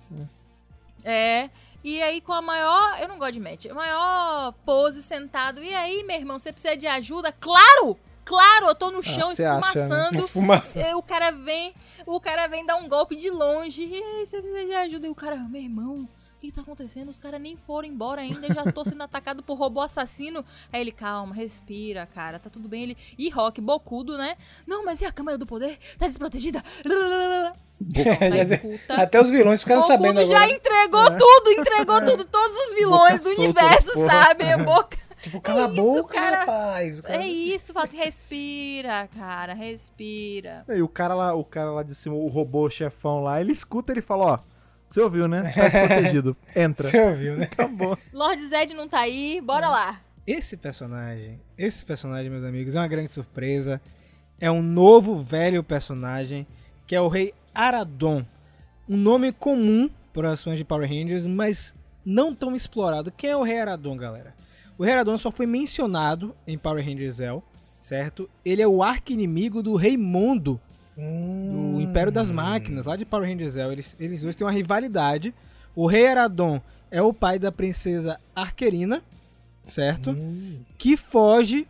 Speaker 3: É. E aí com a maior, eu não gosto de match, a maior pose sentado. E aí, meu irmão, você precisa de ajuda? Claro! Claro, eu tô no chão
Speaker 1: você acha, né?
Speaker 3: esfumaçando.
Speaker 4: Esfumação.
Speaker 3: É, O cara vem, o cara vem dar um golpe de longe. E aí, você precisa de ajuda. E o cara, meu irmão, o que, que tá acontecendo? Os caras nem foram embora ainda, já tô sendo [LAUGHS] atacado por robô assassino. Aí ele, calma, respira, cara, tá tudo bem. Ele, e Rock, bocudo, né? Não, mas e a câmera do poder? Tá desprotegida? Tá [LAUGHS] escuta.
Speaker 4: Até os vilões ficaram
Speaker 3: Bocudo
Speaker 4: sabendo
Speaker 3: já
Speaker 4: agora.
Speaker 3: entregou tudo, entregou tudo, [LAUGHS] todos os vilões
Speaker 1: Boca
Speaker 3: do universo,
Speaker 1: porra.
Speaker 3: sabe? A boca. [LAUGHS]
Speaker 4: Tipo, cala a
Speaker 3: isso,
Speaker 4: boca,
Speaker 3: cara.
Speaker 4: rapaz. O cara-
Speaker 3: É isso, fala assim, respira, cara, respira.
Speaker 1: E o cara lá, o cara lá de cima, o robô chefão lá, ele escuta ele fala, ó, você ouviu, né? Tá desprotegido. Entra.
Speaker 4: Você ouviu, né?
Speaker 1: Acabou.
Speaker 3: Lord Zed não tá aí, bora lá.
Speaker 2: Esse personagem, esse personagem, meus amigos, é uma grande surpresa. É um novo velho personagem, que é o Rei Aradon. Um nome comum para fãs de Power Rangers, mas não tão explorado. Quem é o Rei Aradon, galera? O Rei Aradon só foi mencionado em Power Rangers Zell, certo? Ele é o arqui-inimigo do Rei Mondo, do
Speaker 4: Hum.
Speaker 2: Império das Máquinas, lá de Power Rangers Zell. Eles, eles dois têm uma rivalidade. O Rei Aradon é o pai da princesa Arquerina, certo?
Speaker 4: Hum.
Speaker 2: Que foge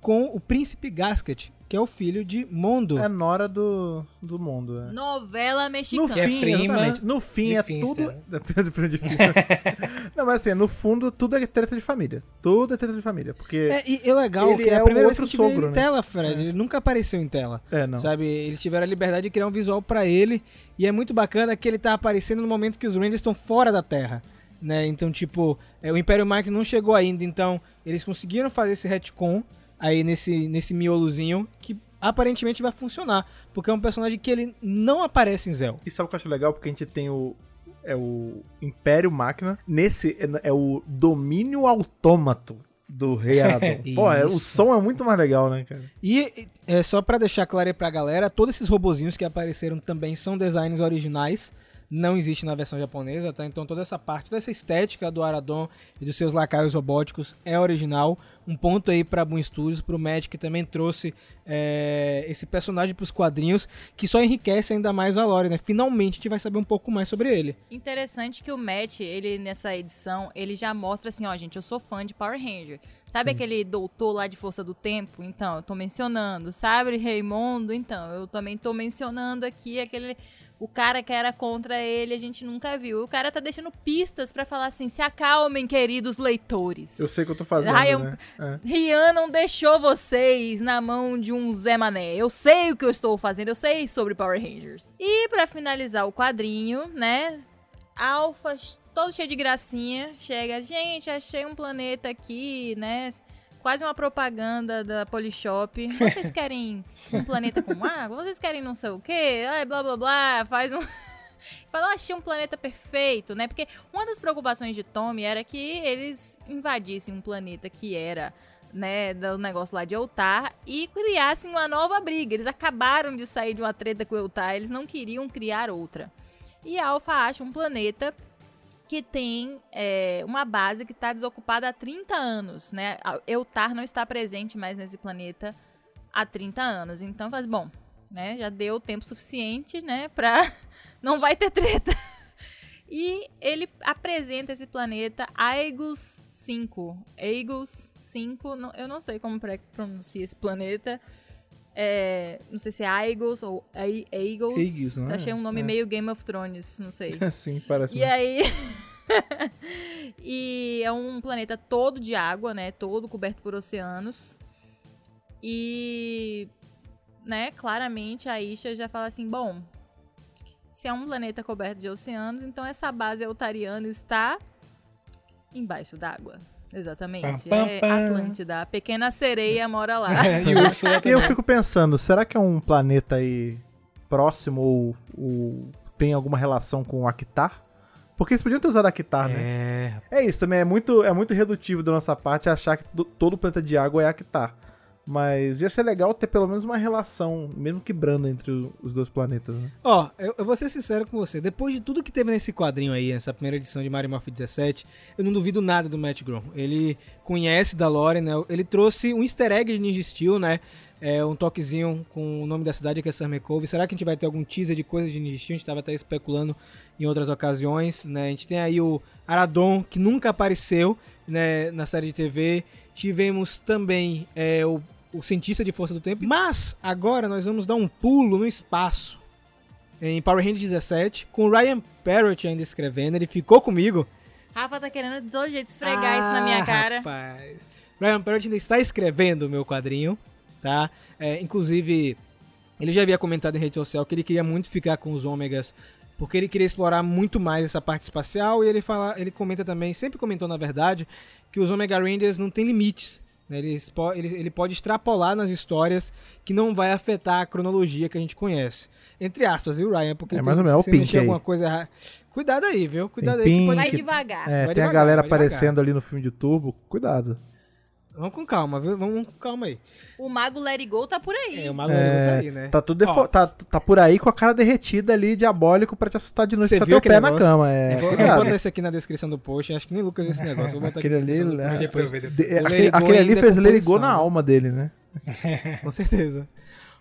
Speaker 2: com o príncipe Gasket, que é o filho de Mondo.
Speaker 1: É Nora do, do mundo. é.
Speaker 3: Novela
Speaker 1: No
Speaker 3: mexicana.
Speaker 4: É
Speaker 1: fim,
Speaker 4: prima
Speaker 1: exatamente. No fim é
Speaker 4: Finster,
Speaker 1: tudo.
Speaker 4: né? [LAUGHS]
Speaker 1: Depende do primo de Finster. [LAUGHS] Não, mas assim, no fundo, tudo é treta de família. Tudo é treta de família. Porque.
Speaker 2: É, e é legal
Speaker 1: Ele
Speaker 2: que é
Speaker 1: é
Speaker 2: a
Speaker 1: o
Speaker 2: primeira vez que vê ele
Speaker 1: sogro,
Speaker 2: em
Speaker 1: né?
Speaker 2: tela, Fred.
Speaker 1: É.
Speaker 2: Ele nunca apareceu em tela.
Speaker 1: É, não.
Speaker 2: Sabe, eles tiveram a liberdade de criar um visual pra ele. E é muito bacana que ele tá aparecendo no momento que os Rangers estão fora da Terra. Né? Então, tipo, é, o Império Mike não chegou ainda. Então, eles conseguiram fazer esse retcon aí nesse, nesse miolozinho que aparentemente vai funcionar. Porque é um personagem que ele não aparece em Zell.
Speaker 1: E sabe o que eu acho legal? Porque a gente tem o. É o Império Máquina. Nesse é, é o domínio autômato do Rei [LAUGHS] Aradon. Pô, é, o som é muito mais legal, né, cara?
Speaker 2: E é, só pra deixar claro aí pra galera, todos esses robozinhos que apareceram também são designs originais. Não existe na versão japonesa, tá? Então toda essa parte, toda essa estética do Aradon e dos seus lacaios robóticos é original. Um ponto aí pra Boom Studios, pro Matt, que também trouxe é, esse personagem pros quadrinhos, que só enriquece ainda mais a lore, né? Finalmente a gente vai saber um pouco mais sobre ele.
Speaker 3: Interessante que o Matt, ele nessa edição, ele já mostra assim, ó, gente, eu sou fã de Power Ranger. Sabe aquele doutor lá de Força do Tempo? Então, eu tô mencionando. Sabe Raimundo? Então, eu também tô mencionando aqui aquele o cara que era contra ele, a gente nunca viu. O cara tá deixando pistas pra falar assim: "Se acalmem, queridos leitores".
Speaker 1: Eu sei o que eu tô fazendo,
Speaker 3: eu-
Speaker 1: né? É.
Speaker 3: Rian não deixou vocês na mão de um Zé Mané. Eu sei o que eu estou fazendo, eu sei sobre Power Rangers. E pra finalizar o quadrinho, né? Alpha, todo cheio de gracinha, chega, gente, achei um planeta aqui, né? Quase uma propaganda da Polishop. Vocês [LAUGHS] querem um planeta com água? Vocês querem não sei o quê? Ai, blá blá blá. Faz um. [LAUGHS] Fala, eu achei um planeta perfeito, né? Porque uma das preocupações de Tommy era que eles invadissem um planeta que era, né, do negócio lá de Eltar e criassem uma nova briga. Eles acabaram de sair de uma treta com Eltar, eles não queriam criar outra. E a Alpha acha um planeta que tem é, uma base que está desocupada há 30 anos, né? Eltar não está presente mais nesse planeta há 30 anos. Então, faz bom, né? Já deu tempo suficiente, né, [LAUGHS] pra [LAUGHS] não vai ter treta. [LAUGHS] E ele apresenta esse planeta Aegis 5. Aegis 5, não- eu não sei como pronuncia esse planeta. É, não sei se é Aegis ou Ai- Aegis.
Speaker 1: Aegis, não é?
Speaker 3: Achei um nome
Speaker 1: É.
Speaker 3: meio Game of Thrones, não sei. [LAUGHS]
Speaker 1: Sim, parece
Speaker 3: E
Speaker 1: mesmo.
Speaker 3: aí. [LAUGHS] e é um planeta todo de água, né? Todo coberto por oceanos. E. Né, claramente a Isha já fala assim: bom, se é um planeta coberto de oceanos, então essa base eutariana está embaixo d'água. Exatamente.
Speaker 4: Pam, pam,
Speaker 3: é
Speaker 4: pam.
Speaker 3: Atlântida. A pequena sereia mora lá.
Speaker 4: e
Speaker 1: E eu fico pensando, será que é um planeta aí próximo ou, ou tem alguma relação com o Actar? Porque eles podiam ter usado Actar, né?
Speaker 2: É,
Speaker 1: É isso, também é muito, é muito redutivo da nossa parte achar que to- todo planeta de água é Actar. Mas ia ser legal ter pelo menos uma relação, mesmo que branda, entre os dois planetas, né?
Speaker 2: Ó, eu, eu vou ser sincero com você. Depois de tudo que teve nesse quadrinho aí, nessa primeira edição de Mario Morph 17, eu não duvido nada do Matt Grom. Ele conhece da lore, né? Ele trouxe um easter egg de Ninja Steel, né? é, um toquezinho com o nome da cidade, que é Summer Cove. Será que a gente vai ter algum teaser de coisas de Nijishin? A gente estava até especulando em outras ocasiões, né? A gente tem aí o Aradon, que nunca apareceu né, na série de TV. Tivemos também é, o, o cientista de força do tempo. Mas agora nós vamos dar um pulo no espaço em Power Rangers 17, com o Ryan Parrott ainda escrevendo. Ele ficou comigo.
Speaker 3: Rafa tá querendo de todo jeito esfregar isso na minha
Speaker 2: Ah,
Speaker 3: cara.
Speaker 2: Rapaz. Ryan Parrott ainda está escrevendo o meu quadrinho, tá? É, inclusive, ele já havia comentado em rede social que ele queria muito ficar com os ômegas, porque ele queria explorar muito mais essa parte espacial, e ele, fala, ele comenta também, sempre comentou na verdade, que os Omega Rangers não têm limites. né? Eles po- ele, ele pode extrapolar nas histórias que não vai afetar a cronologia que a gente conhece. Entre aspas, viu, Ryan? Porque
Speaker 1: É
Speaker 2: tem-
Speaker 1: mais ou menos,
Speaker 2: se
Speaker 1: o Pink aí.
Speaker 2: alguma coisa errada. Cuidado aí, viu? Cuidado
Speaker 1: Tem
Speaker 2: aí. que pode-
Speaker 3: Vai
Speaker 1: Pink.
Speaker 3: devagar.
Speaker 1: É,
Speaker 2: Vai
Speaker 1: tem a
Speaker 2: devagar,
Speaker 1: galera
Speaker 2: vai devagar.
Speaker 1: aparecendo ali no filme de Turbo. Cuidado.
Speaker 2: Vamos com calma, viu? Vamos com calma aí.
Speaker 3: O Mago It Go tá por aí.
Speaker 2: É, o Mago é... tá
Speaker 1: É,
Speaker 2: aí, né?
Speaker 1: Tá tudo defo- tá, tá por aí com a cara derretida ali, diabólico, pra te assustar de noite
Speaker 2: Você
Speaker 1: pra
Speaker 2: viu
Speaker 1: teu pé
Speaker 2: aquele
Speaker 1: na
Speaker 2: negócio?
Speaker 1: cama. É,
Speaker 2: Eu vou, eu vou botar esse aqui na descrição do post. Acho que nem Lucas viu esse negócio. Vou botar
Speaker 1: Aquele
Speaker 2: aqui na
Speaker 1: ali,
Speaker 2: do
Speaker 1: é-
Speaker 4: ver depois.
Speaker 1: De-
Speaker 2: O
Speaker 1: aquele, aquele ali
Speaker 2: é
Speaker 1: fez Let It Go na alma dele, né? [LAUGHS]
Speaker 2: Com certeza.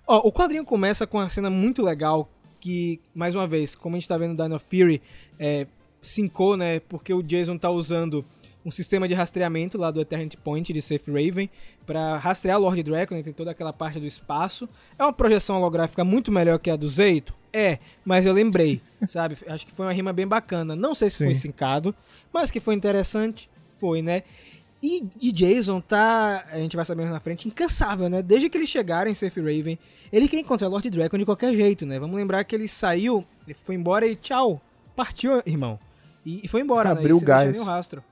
Speaker 2: Ó, o quadrinho começa com uma cena muito legal que, mais uma vez, como a gente tá vendo no Dino Fury, é, sincou, né? Porque o Jason tá usando um sistema de rastreamento lá do Eternity Point de Safe Raven para rastrear o Lord Draco, né? Tem toda aquela parte do espaço. É uma projeção holográfica muito melhor que a do Zeito? É, mas eu lembrei, [LAUGHS] sabe? Acho que foi uma rima bem bacana. Não sei se
Speaker 1: Sim.
Speaker 2: foi sincado, mas que foi interessante, foi, né? E, e Jason tá, a gente vai saber mais na frente, incansável, né? Desde que eles chegaram em Safe Raven, ele quer encontrar Lord Dragon de qualquer jeito, né? Vamos lembrar que ele saiu, ele foi embora e tchau, partiu, irmão. E, e foi embora, né?
Speaker 1: Abriu
Speaker 2: E sem deixar
Speaker 1: gás.
Speaker 2: nenhum rastro.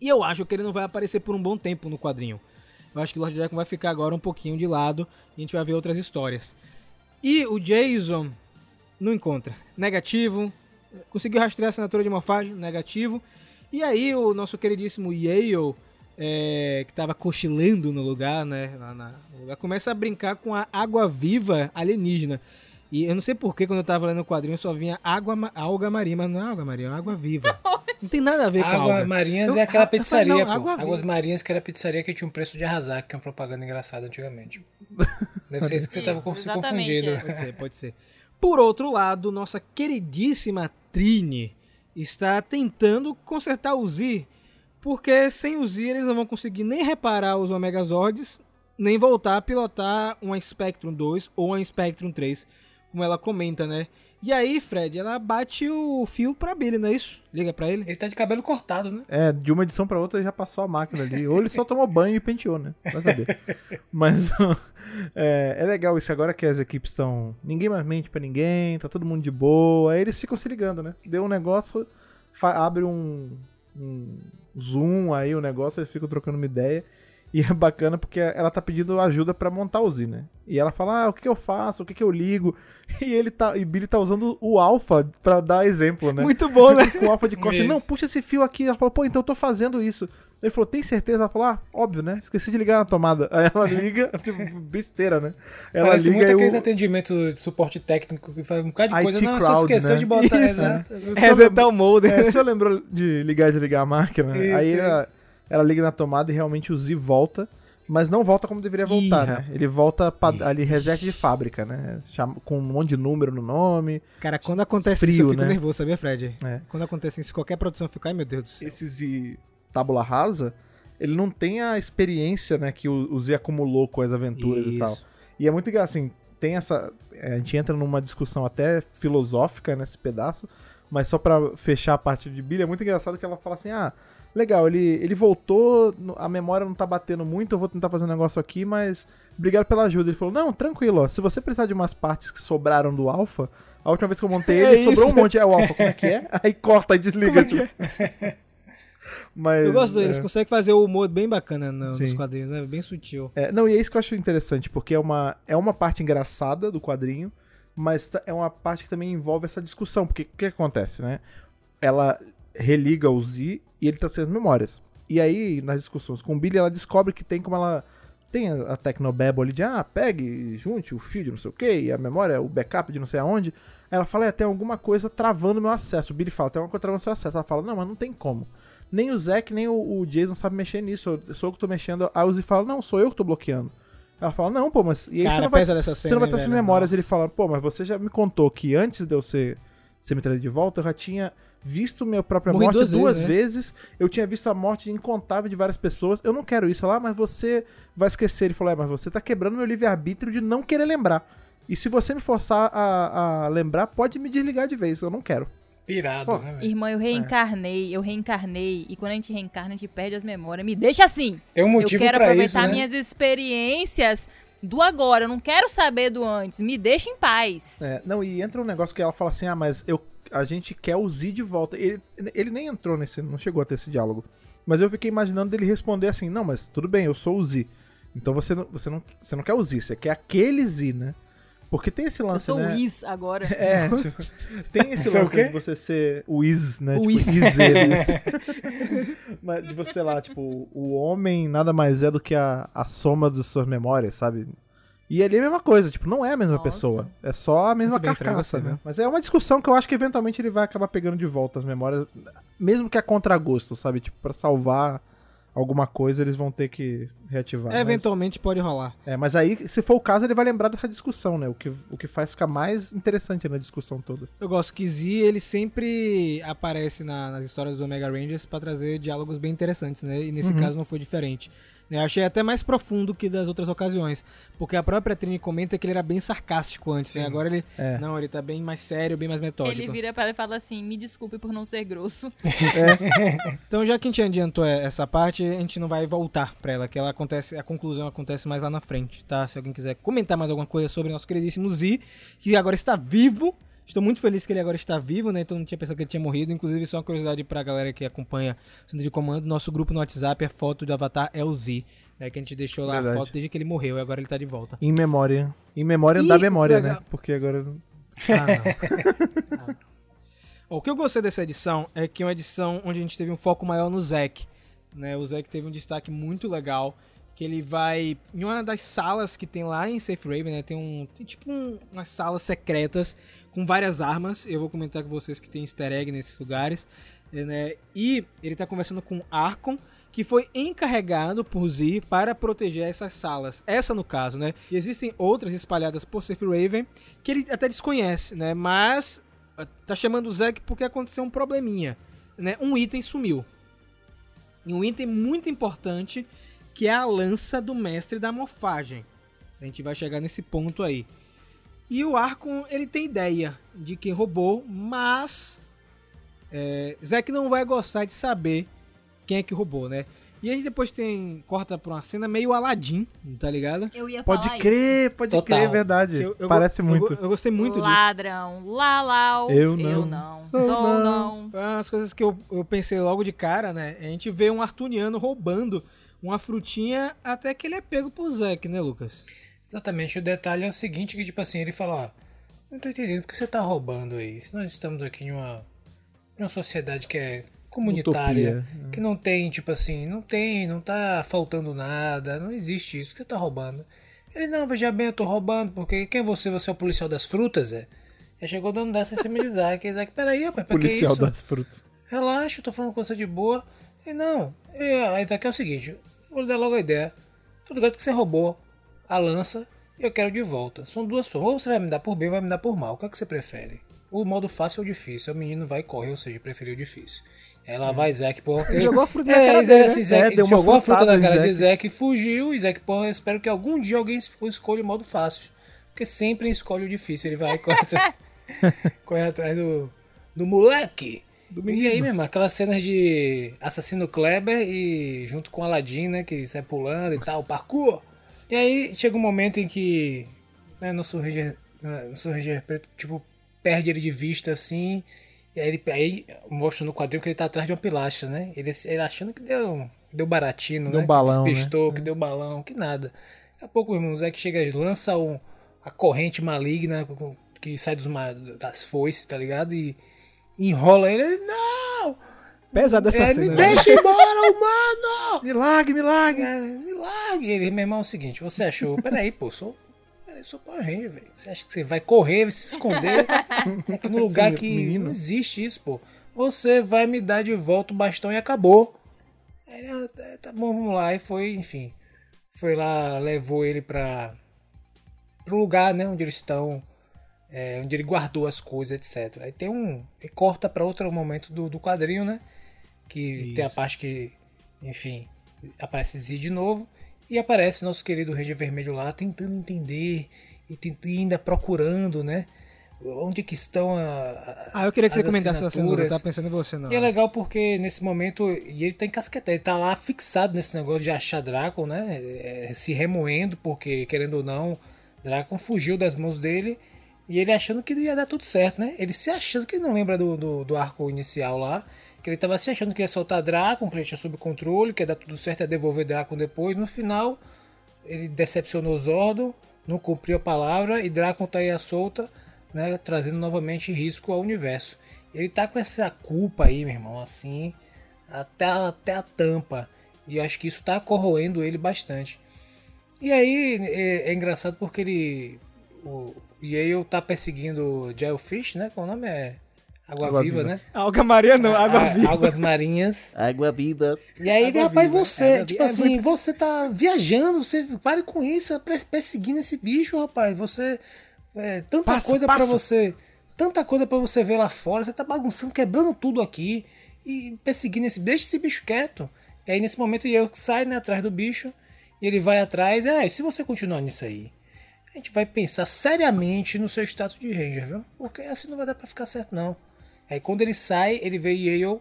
Speaker 2: E eu acho que ele não vai aparecer por um bom tempo no quadrinho. Eu acho que Lord Dragon vai ficar agora um pouquinho de lado e a gente vai ver outras histórias. E o Jason não encontra. Negativo. Conseguiu rastrear a assinatura de morfagem? Negativo. E aí o nosso queridíssimo Yale, é, que tava cochilando no lugar, né? Lá na- no lugar, começa a brincar com a água viva alienígena. E eu não sei porquê, quando eu tava lendo o quadrinho, só vinha água, alga marinha, mas não é água marinha, é água viva. [LAUGHS] Não tem nada a ver com
Speaker 4: Água
Speaker 2: alga.
Speaker 4: Marinhas
Speaker 2: Eu-
Speaker 4: é aquela
Speaker 2: eu falei,
Speaker 4: pizzaria,
Speaker 2: não, água.
Speaker 4: Águas Marinhas que era a pizzaria que tinha um preço de arrasar, que é uma propaganda engraçada antigamente. [LAUGHS] Deve ser isso que você tava
Speaker 3: Isso,
Speaker 4: se confundindo.
Speaker 3: é.
Speaker 2: Pode ser, pode ser. Por outro lado, nossa queridíssima Trini está tentando consertar o Z, porque sem o Z eles não vão conseguir nem reparar os Omegazords, nem voltar a pilotar uma Spectrum 2 ou uma Spectrum 3, como ela comenta, né? E aí, Fred, ela bate o fio pra Billy, não é isso? Liga pra ele.
Speaker 4: Ele tá de cabelo cortado, né?
Speaker 1: É, de uma edição pra outra ele já passou a máquina ali. Ou ele só tomou banho e penteou, né? Vai saber. [LAUGHS] Mas [LAUGHS] é, é legal isso agora que as equipes estão. Ninguém mais mente pra ninguém, tá todo mundo de boa. Aí eles ficam se ligando, né? Deu um negócio, abre um, um zoom aí, o negócio, eles ficam trocando uma ideia. E é bacana porque ela tá pedindo ajuda pra montar o Z, né? E ela fala: Ah, o que, que eu faço? O que, que eu ligo? [LAUGHS] E ele tá. E Billy tá usando o Alpha pra dar exemplo, né?
Speaker 2: Muito bom, né?
Speaker 1: com o alfa de [LAUGHS] costa. Não, puxa esse fio aqui. Ela falou, pô, então eu tô fazendo isso. Ele falou, tem certeza? Ela falou, ah, óbvio, né? Esqueci de ligar na tomada. Aí ela [LAUGHS] liga, tipo, besteira, né? Ela
Speaker 4: Parece
Speaker 1: liga
Speaker 4: muito aqueles
Speaker 1: o...
Speaker 4: atendimento de suporte técnico que faz um bocado de
Speaker 1: IT
Speaker 4: coisa. Não, só esqueceu
Speaker 1: né?
Speaker 4: de botar.
Speaker 2: Isso.
Speaker 4: Exato.
Speaker 2: Resetar o molde.
Speaker 1: É, você lembrou de ligar e desligar a máquina?
Speaker 4: Isso,
Speaker 1: Aí
Speaker 4: isso.
Speaker 1: ela, ela liga na tomada e realmente o Z volta. Mas não volta como deveria voltar,
Speaker 2: Ih,
Speaker 1: né? Ele volta ali, reset de fábrica, né? Chama- com um monte de número no nome.
Speaker 2: Cara, quando acontece
Speaker 1: Frio,
Speaker 2: isso, eu fico
Speaker 1: né?
Speaker 2: nervoso, sabia, Fred?
Speaker 1: É.
Speaker 2: Quando acontece isso, qualquer produção fica, ai meu Deus do céu.
Speaker 1: esse Z tábula rasa, ele não tem a experiência, né, que o, o Z acumulou com as aventuras e
Speaker 2: Isso.
Speaker 1: tal. E é muito engraçado, assim, tem essa... é, A gente entra numa discussão até filosófica nesse pedaço, mas só pra fechar a parte de Billy, é muito engraçado que ela fala assim, ah, legal, ele, ele voltou, a memória não tá batendo muito, eu vou tentar fazer um negócio aqui, mas obrigado pela ajuda. Ele falou, não, tranquilo, ó, se você precisar de umas partes que sobraram do Alpha, a última vez que eu montei [LAUGHS]
Speaker 2: É
Speaker 1: ele, sobrou
Speaker 2: isso.
Speaker 1: um monte. É o Alpha, como é que é? [LAUGHS] Aí corta e desliga,
Speaker 2: Como é
Speaker 1: tipo. [LAUGHS] Mas,
Speaker 2: Eu gosto deles,
Speaker 1: é.
Speaker 2: consegue fazer o humor bem bacana no- nos
Speaker 1: Sim.
Speaker 2: quadrinhos, né? Bem sutil.
Speaker 1: É, não, e é isso que eu acho interessante, porque é uma, é uma parte engraçada do quadrinho, mas é uma parte que também envolve essa discussão. Porque o que acontece, né? Ela religa o Z e ele tá sem as memórias. E aí, nas discussões com o Billy, ela descobre que tem como ela. Tem a, a Tecnobabble ali de, ah, pegue, junte o fio de não sei o que, e a memória, o backup de não sei aonde. Ela fala, é, tem alguma coisa travando meu acesso. O Billy fala, tem alguma coisa travando seu acesso. Ela fala, não, mas não tem como. Nem o Zack, nem o, o Jason sabem mexer nisso. Eu sou eu que tô mexendo. Aí o Z fala, não, sou eu que tô bloqueando. Ela fala, não, pô, mas. E aí
Speaker 2: Cara,
Speaker 1: você não vai,
Speaker 2: dessa
Speaker 1: você
Speaker 2: cena.
Speaker 1: não vai ter
Speaker 2: velho?
Speaker 1: memórias.
Speaker 2: Nossa.
Speaker 1: Ele fala, pô, mas você já me contou que antes de eu ser, ser me trazer de volta, eu já tinha visto minha própria
Speaker 2: Morri
Speaker 1: morte
Speaker 2: duas
Speaker 1: duas,
Speaker 2: vezes, né?
Speaker 1: vezes. Eu tinha visto a morte incontável de várias pessoas. Eu não quero isso lá, mas você vai esquecer. Ele falou, é, mas você tá quebrando meu livre-arbítrio de não querer lembrar. E se você me forçar a, a lembrar, pode me desligar de vez. Eu não quero.
Speaker 4: Pirado,
Speaker 1: Pô,
Speaker 4: né?
Speaker 3: Irmã,
Speaker 1: É.
Speaker 3: eu reencarnei, eu reencarnei. E quando a gente reencarna, a gente perde as memórias. Me deixa assim.
Speaker 4: Tem um motivo
Speaker 3: eu quero aproveitar
Speaker 4: isso, né?
Speaker 3: minhas experiências do agora. Eu não quero saber do antes. Me deixa em paz.
Speaker 1: É, não, e entra um negócio que ela fala assim: ah, mas eu, a gente quer o Z de volta. Ele, ele nem entrou nesse, não chegou a ter esse diálogo. Mas eu fiquei imaginando dele responder assim: não, mas tudo bem, eu sou o Z. Então você não, você não, você não quer o Z, você quer aquele Z, né? Porque tem esse
Speaker 3: Eu
Speaker 1: lance,
Speaker 3: sou
Speaker 1: né?
Speaker 3: o Is agora. [LAUGHS]
Speaker 1: É, [LAUGHS] tipo, tem esse
Speaker 4: Você é
Speaker 1: lance de você ser o Is, né?
Speaker 2: O
Speaker 1: tipo.
Speaker 2: Is
Speaker 1: ele. [LAUGHS] Mas de você lá, tipo, o homem nada mais é do que a, a soma das suas memórias, sabe? E ali é a mesma coisa, tipo, não é a mesma
Speaker 3: Nossa.
Speaker 1: pessoa. É só a mesma
Speaker 2: Muito
Speaker 1: carcaça,
Speaker 2: você,
Speaker 1: né?
Speaker 2: viu?
Speaker 1: Mas é uma discussão que eu acho que eventualmente ele vai acabar pegando de volta as memórias, mesmo que a contragosto, sabe? Tipo, pra salvar alguma coisa, eles vão ter que reativar. mas-
Speaker 2: Eventualmente pode rolar.
Speaker 1: é, mas aí, se for o caso, ele vai lembrar dessa discussão, né? O que, o que faz ficar mais interessante na discussão toda.
Speaker 2: Eu gosto que Z, ele sempre aparece na- nas histórias dos Omega Rangers pra trazer diálogos bem interessantes, né? E nesse
Speaker 1: Uhum.
Speaker 2: caso não foi diferente. Eu achei até mais profundo que das outras ocasiões. Porque a própria Trini comenta que ele era bem sarcástico antes, né? Agora ele.
Speaker 1: É.
Speaker 2: Não, ele tá bem mais sério, bem mais metódico.
Speaker 3: Ele vira pra ela e fala assim: me desculpe por não ser grosso. [LAUGHS]
Speaker 2: Então, já que a gente adiantou essa parte, a gente não vai voltar pra ela, que ela acontece, a conclusão acontece mais lá na frente, tá? Se alguém quiser comentar mais alguma coisa sobre nosso queridíssimo Z, que agora está vivo. Estou muito feliz que ele agora está vivo, né? Então não tinha pensado que ele tinha morrido. Inclusive, só uma curiosidade pra galera que acompanha o Centro de Comando, nosso grupo no WhatsApp, a foto do avatar é o Z, né? Que a gente deixou lá a
Speaker 1: Verdade.
Speaker 2: foto desde que ele morreu e agora ele tá de volta.
Speaker 1: Em memória. Em memória
Speaker 2: Ih,
Speaker 1: da memória, né? Porque agora. [LAUGHS]
Speaker 2: Ah, não. Ó, O que eu gostei dessa edição é que é uma edição onde a gente teve um foco maior no Zack. Né? O Zack teve um destaque muito legal. Que ele vai em uma das salas que tem lá em Safe Raven, né? Tem um. Tem tipo um- umas salas secretas com várias armas. Eu vou comentar com vocês que tem easter egg nesses lugares. eh, Né? E ele tá conversando com Archon, que foi encarregado por Z para proteger essas salas. Essa no caso, né? E existem outras espalhadas por Safe Raven que ele até desconhece, né? Mas ah, tá chamando o Zack porque aconteceu um probleminha, né? Um item sumiu. E um item muito importante que é a lança do mestre da morfagem. A gente vai chegar nesse ponto aí. E o Arcon, ele tem ideia de quem roubou, mas é, Zack não vai gostar de saber quem é que roubou, né? E a gente depois tem corta pra uma cena meio Aladdin, tá ligado?
Speaker 3: Eu ia
Speaker 1: Pode
Speaker 3: falar
Speaker 1: crer, pode
Speaker 4: Total.
Speaker 1: crer, é verdade.
Speaker 2: Eu- eu
Speaker 1: Parece
Speaker 2: go-
Speaker 1: muito.
Speaker 2: Eu, go- eu gostei muito disso.
Speaker 3: Ladrão, lalau.
Speaker 1: Eu não,
Speaker 3: Eu não.
Speaker 1: sou
Speaker 3: Sou,
Speaker 1: não.
Speaker 3: não.
Speaker 2: Coisas que eu, eu pensei logo de cara, né? A gente vê um Artuniano roubando uma frutinha até que ele é pego por Zack, né, Lucas?
Speaker 4: Exatamente, o detalhe é o seguinte, que tipo assim, ele fala, ó, não tô entendendo por que você tá roubando aí. Se nós estamos aqui em uma, em uma sociedade que é comunitária,
Speaker 1: Utopia.
Speaker 4: que não tem, tipo assim, não tem, não tá faltando nada, não existe isso, que você tá roubando? Ele, não, veja bem, eu tô roubando, porque quem é você? Você é o policial das frutas, é? Já chegou dando dessa em cima de Isaac, Isaac, peraí, rapaz, pra que
Speaker 1: Policial
Speaker 4: isso?
Speaker 1: das frutas.
Speaker 4: Relaxa, eu tô falando com você de boa. E não, e a ideia aqui é o seguinte, vou lhe dar logo a ideia. Tô ligado que você roubou a lança e eu quero de volta. São duas formas. Ou você vai me dar por bem ou vai me dar por mal. O que é que você prefere? O modo fácil ou difícil? O menino vai e corre, ou seja, preferiu o difícil. Aí lá vai Zack, porra.
Speaker 2: Ele jogou a fruta na
Speaker 4: é,
Speaker 2: cara dele, né?
Speaker 1: É, deu
Speaker 4: jogou a fruta na cara de
Speaker 1: Zack.
Speaker 4: Fugiu. E Zack, porra, eu espero que algum dia alguém es- escolha o modo fácil. Porque sempre escolhe o difícil. Ele vai e corre atrás, [LAUGHS] corre atrás do, do moleque. E aí, mesmo, aquelas cenas de assassino Kleber e junto com Aladdin, né, que sai pulando e tal, parkour. E aí chega um momento em que né, nosso Ranger, né, nosso Ranger preto, tipo, perde ele de vista assim. E aí ele aí mostra no quadrinho que ele tá atrás de uma pilastra, né? Ele, ele achando que deu, deu baratino,
Speaker 1: Deu
Speaker 4: né?
Speaker 1: balão,
Speaker 4: que
Speaker 1: né?
Speaker 4: despistou, que deu balão, que nada. Daqui a pouco, meu irmão, o Zé que chega e lança um, a corrente maligna que sai dos, das foices, tá ligado? E enrola ele. Ele, não!
Speaker 2: Pesada essa
Speaker 4: É,
Speaker 2: cena.
Speaker 4: me
Speaker 2: né?
Speaker 4: deixa embora, humano! [LAUGHS]
Speaker 1: Milagre, milagre!
Speaker 4: É, milagre! Ele, meu irmão, é o seguinte, você achou, peraí, pô, sou. Peraí, sou Power Ranger, velho. Você acha que você vai correr, se esconder [LAUGHS] aqui no lugar que
Speaker 1: menino.
Speaker 4: não existe isso, pô. Você vai me dar de volta o bastão e acabou. Aí ele, ah, tá- tá bom, vamos lá. E foi, enfim. foi lá, levou ele para o lugar, né, onde eles estão, é, onde ele guardou as coisas, etc. Aí tem um, e corta para outro momento do, do quadrinho, né, que
Speaker 2: Isso.
Speaker 4: tem a parte que, enfim, aparece Zid de novo e aparece nosso querido Ranger Vermelho lá tentando entender e tentando, ainda procurando, né, onde que estão a, a,
Speaker 2: Ah, eu queria que você comentasse essa cena, eu tava pensando em você, não.
Speaker 4: E é legal porque nesse momento, e ele tá encasquetado, ele tá lá fixado nesse negócio de achar Draco, né? É, se remoendo, porque querendo ou não, Draco fugiu das mãos dele e ele achando que ia dar tudo certo, né? Ele se achando que não lembra do, do, do arco inicial lá, que ele tava se achando que ia soltar Draco, que ele tinha sob controle, que ia dar tudo certo, ia devolver Draco depois. No final, ele decepcionou Zordon, não cumpriu a palavra e Draco tá aí à solta, né, trazendo novamente risco ao universo. Ele tá com essa culpa aí, meu irmão, assim, até, a- até a tampa. E acho que isso tá corroendo ele bastante. E aí é, é engraçado porque ele. O Yale tá perseguindo Jellyfish, né? Qual o nome é? Água,
Speaker 1: Água
Speaker 4: Viva,
Speaker 1: Viva.
Speaker 4: né?
Speaker 2: Água Maria não, água
Speaker 4: A-
Speaker 2: viva.
Speaker 4: Águas marinhas.
Speaker 5: Água viva.
Speaker 4: E aí ele,
Speaker 2: Água
Speaker 4: rapaz,
Speaker 2: viva,
Speaker 4: você,
Speaker 2: água
Speaker 4: tipo
Speaker 2: viva.
Speaker 4: assim, você tá viajando, você pare com isso, é per- perseguindo esse bicho, rapaz. Você. é, tanta
Speaker 1: Passa,
Speaker 4: coisa pra
Speaker 1: passa.
Speaker 4: você. Tanta coisa pra você ver lá fora, você tá bagunçando, quebrando tudo aqui. E perseguindo esse. Deixa esse bicho quieto. E aí nesse momento eu sai, né, atrás do bicho. E ele vai atrás. E aí, se você continuar nisso aí, a gente vai pensar seriamente no seu status de Ranger, viu? Porque assim não vai dar pra ficar certo, não. Aí quando ele sai, ele vê Yale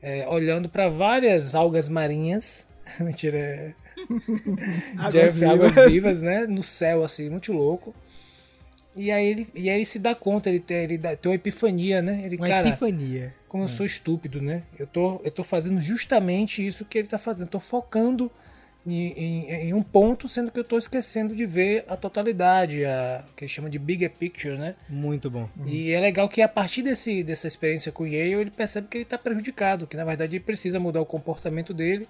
Speaker 4: é, olhando pra várias algas marinhas. [LAUGHS] Mentira, é. [LAUGHS]
Speaker 2: Águas
Speaker 4: Jeff,
Speaker 2: vivas.
Speaker 4: águas vivas, né? No céu, assim, muito louco. E aí ele, e aí ele se dá conta, ele tem, ele dá- tem uma epifania, né? Ele,
Speaker 2: Uma
Speaker 4: cara,
Speaker 2: epifania.
Speaker 4: como eu sou estúpido, né? Eu tô, eu tô fazendo justamente isso que ele tá fazendo. Eu tô focando em, em- em um ponto, sendo que eu tô esquecendo de ver a totalidade, a o que ele chama de bigger picture, né?
Speaker 2: Muito bom.
Speaker 4: E é legal que a partir desse, dessa experiência com o Yale, ele percebe que ele está prejudicado, que na verdade ele precisa mudar o comportamento dele,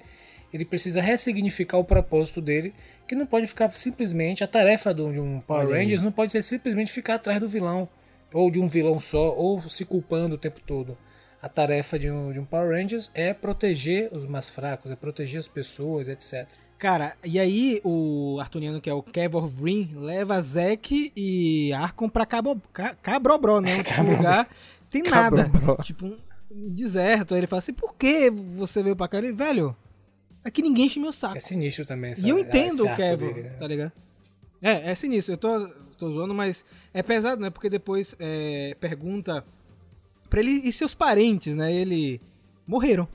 Speaker 4: ele precisa ressignificar o propósito dele, que não pode ficar simplesmente, a tarefa de um Power
Speaker 2: Olha aí.
Speaker 4: Rangers não pode ser simplesmente ficar atrás do vilão, ou de um vilão só, ou se culpando o tempo todo. A tarefa de um, de um Power Rangers é proteger os mais fracos, é proteger as pessoas, etc.
Speaker 2: Cara, e aí o Artuniano, que é o Kevor Vrin, leva Zack e Arcon pra Cabo, Ca- Cabrobró, né? [LAUGHS] Um lugar tem nada.
Speaker 1: Cabrobró.
Speaker 2: Tipo, um deserto. Aí ele fala assim, por que você veio pra cá? Ele, velho, aqui ninguém enche meu saco.
Speaker 4: É sinistro também essa
Speaker 2: E eu entendo o Kevor,
Speaker 4: dele, né?
Speaker 2: tá ligado? É, é sinistro. Eu tô, tô zoando, mas é pesado, né? Porque depois é, pergunta pra ele e seus parentes, né? Ele morreram.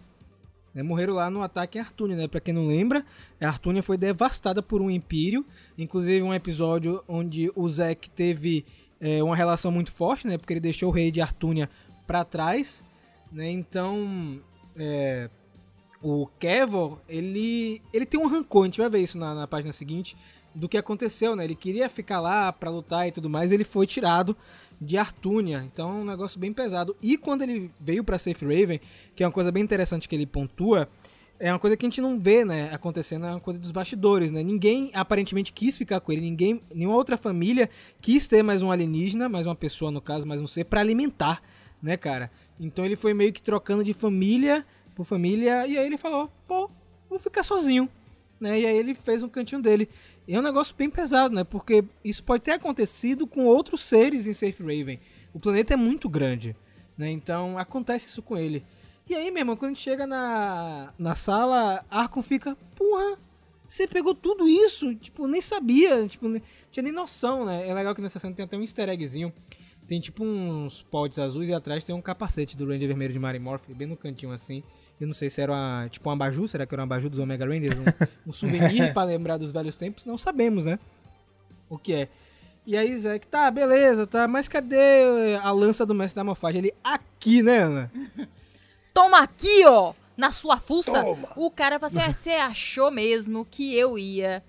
Speaker 2: Né? Morreram lá no ataque em Artúnia, né? Pra quem não lembra, a Artúnia foi devastada por um Império. Inclusive um episódio onde o Zack teve é, uma relação muito forte, né? Porque ele deixou o rei de Artúnia pra trás, né? Então, é, o Kevor, ele, ele tem um rancor, a gente vai ver isso na, na página seguinte, do que aconteceu, né? Ele queria ficar lá pra lutar e tudo mais, ele foi tirado de Artúnia, então é um negócio bem pesado. E quando ele veio pra Safe Raven, que é uma coisa bem interessante que ele pontua, é uma coisa que a gente não vê, né, acontecendo, é uma coisa dos bastidores, né? Ninguém aparentemente quis ficar com ele, ninguém, nenhuma outra família quis ter mais um alienígena, mais uma pessoa no caso, mais um ser pra alimentar, né, cara? Então ele foi meio que trocando de família por família e aí ele falou, pô, vou ficar sozinho, né? E aí ele fez um cantinho dele. E é um negócio bem pesado, né? Porque isso pode ter acontecido com outros seres em Safe Raven. O planeta é muito grande, né? Então acontece isso com ele. E aí, meu irmão, quando a gente chega na, na sala, Arcon fica, porra, você pegou tudo isso? Tipo, nem sabia, tipo, nem, tinha nem noção, né? É legal que nessa cena tem até um easter eggzinho. Tem tipo uns pods azuis e atrás tem um capacete do Ranger Vermelho de Marimorph, bem no cantinho assim. Eu não sei se era uma, tipo um abajur, será que era um abajur dos Omega Rangers? Um, um souvenir [LAUGHS] pra lembrar dos velhos tempos? Não sabemos, né? O que é. E aí, Zack, tá, beleza, tá, mas cadê a lança do mestre da morfagem? Ele, aqui, né, Ana? [LAUGHS]
Speaker 3: Toma aqui, ó, na sua fuça.
Speaker 4: Toma.
Speaker 3: O cara falou assim: "Ah, você [LAUGHS] achou mesmo que eu ia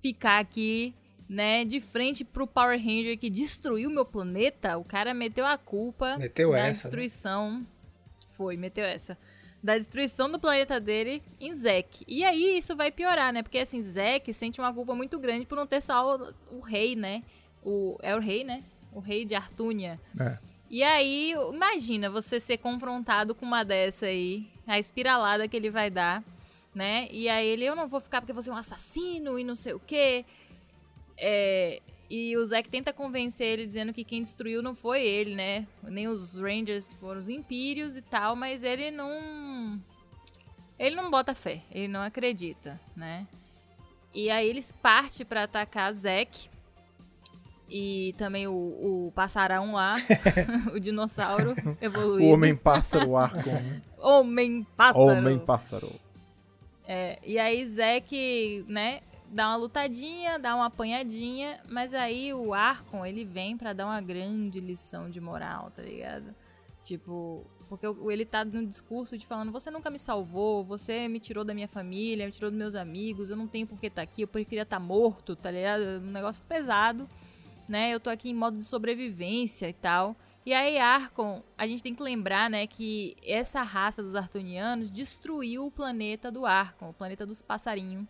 Speaker 3: ficar aqui, né, de frente pro Power Ranger que destruiu meu planeta? O cara meteu a culpa
Speaker 4: Meteu
Speaker 3: da
Speaker 4: essa, né?
Speaker 3: destruição. Foi, meteu essa. Da destruição do planeta dele em Zack. E aí isso vai piorar, né? Porque assim, Zack sente uma culpa muito grande por não ter salvo o rei, né? O, é o rei, né? O rei de Artúnia.
Speaker 1: É.
Speaker 3: E aí, imagina você ser confrontado com uma dessa aí, a espiralada que ele vai dar. né? E aí ele, eu não vou ficar porque você é um assassino e não sei o quê. É, e o Zack tenta convencer ele dizendo que quem destruiu não foi ele, né? Nem os Rangers, que foram os Impérios e tal, mas ele não. Ele não bota fé, ele não acredita, né? E aí eles partem pra atacar Zack. E também o, o passarão lá, [LAUGHS] o dinossauro [LAUGHS] evoluído.
Speaker 1: O Homem-Pássaro Arcon. né?
Speaker 3: Homem-pássaro.
Speaker 1: Homem-Pássaro.
Speaker 3: É, e aí Zack, né, dá uma lutadinha, dá uma apanhadinha, mas aí o Arcon, ele vem pra dar uma grande lição de moral, tá ligado? Tipo, porque ele tá no discurso de falando, você nunca me salvou, você me tirou da minha família, me tirou dos meus amigos, eu não tenho por que estar aqui, eu preferia estar morto, tá ligado? Um negócio pesado, né? Eu tô aqui em modo de sobrevivência e tal. E aí, Arcon, a gente tem que lembrar, né, que essa raça dos Artonianos destruiu o planeta do Arcon, o planeta dos passarinhos,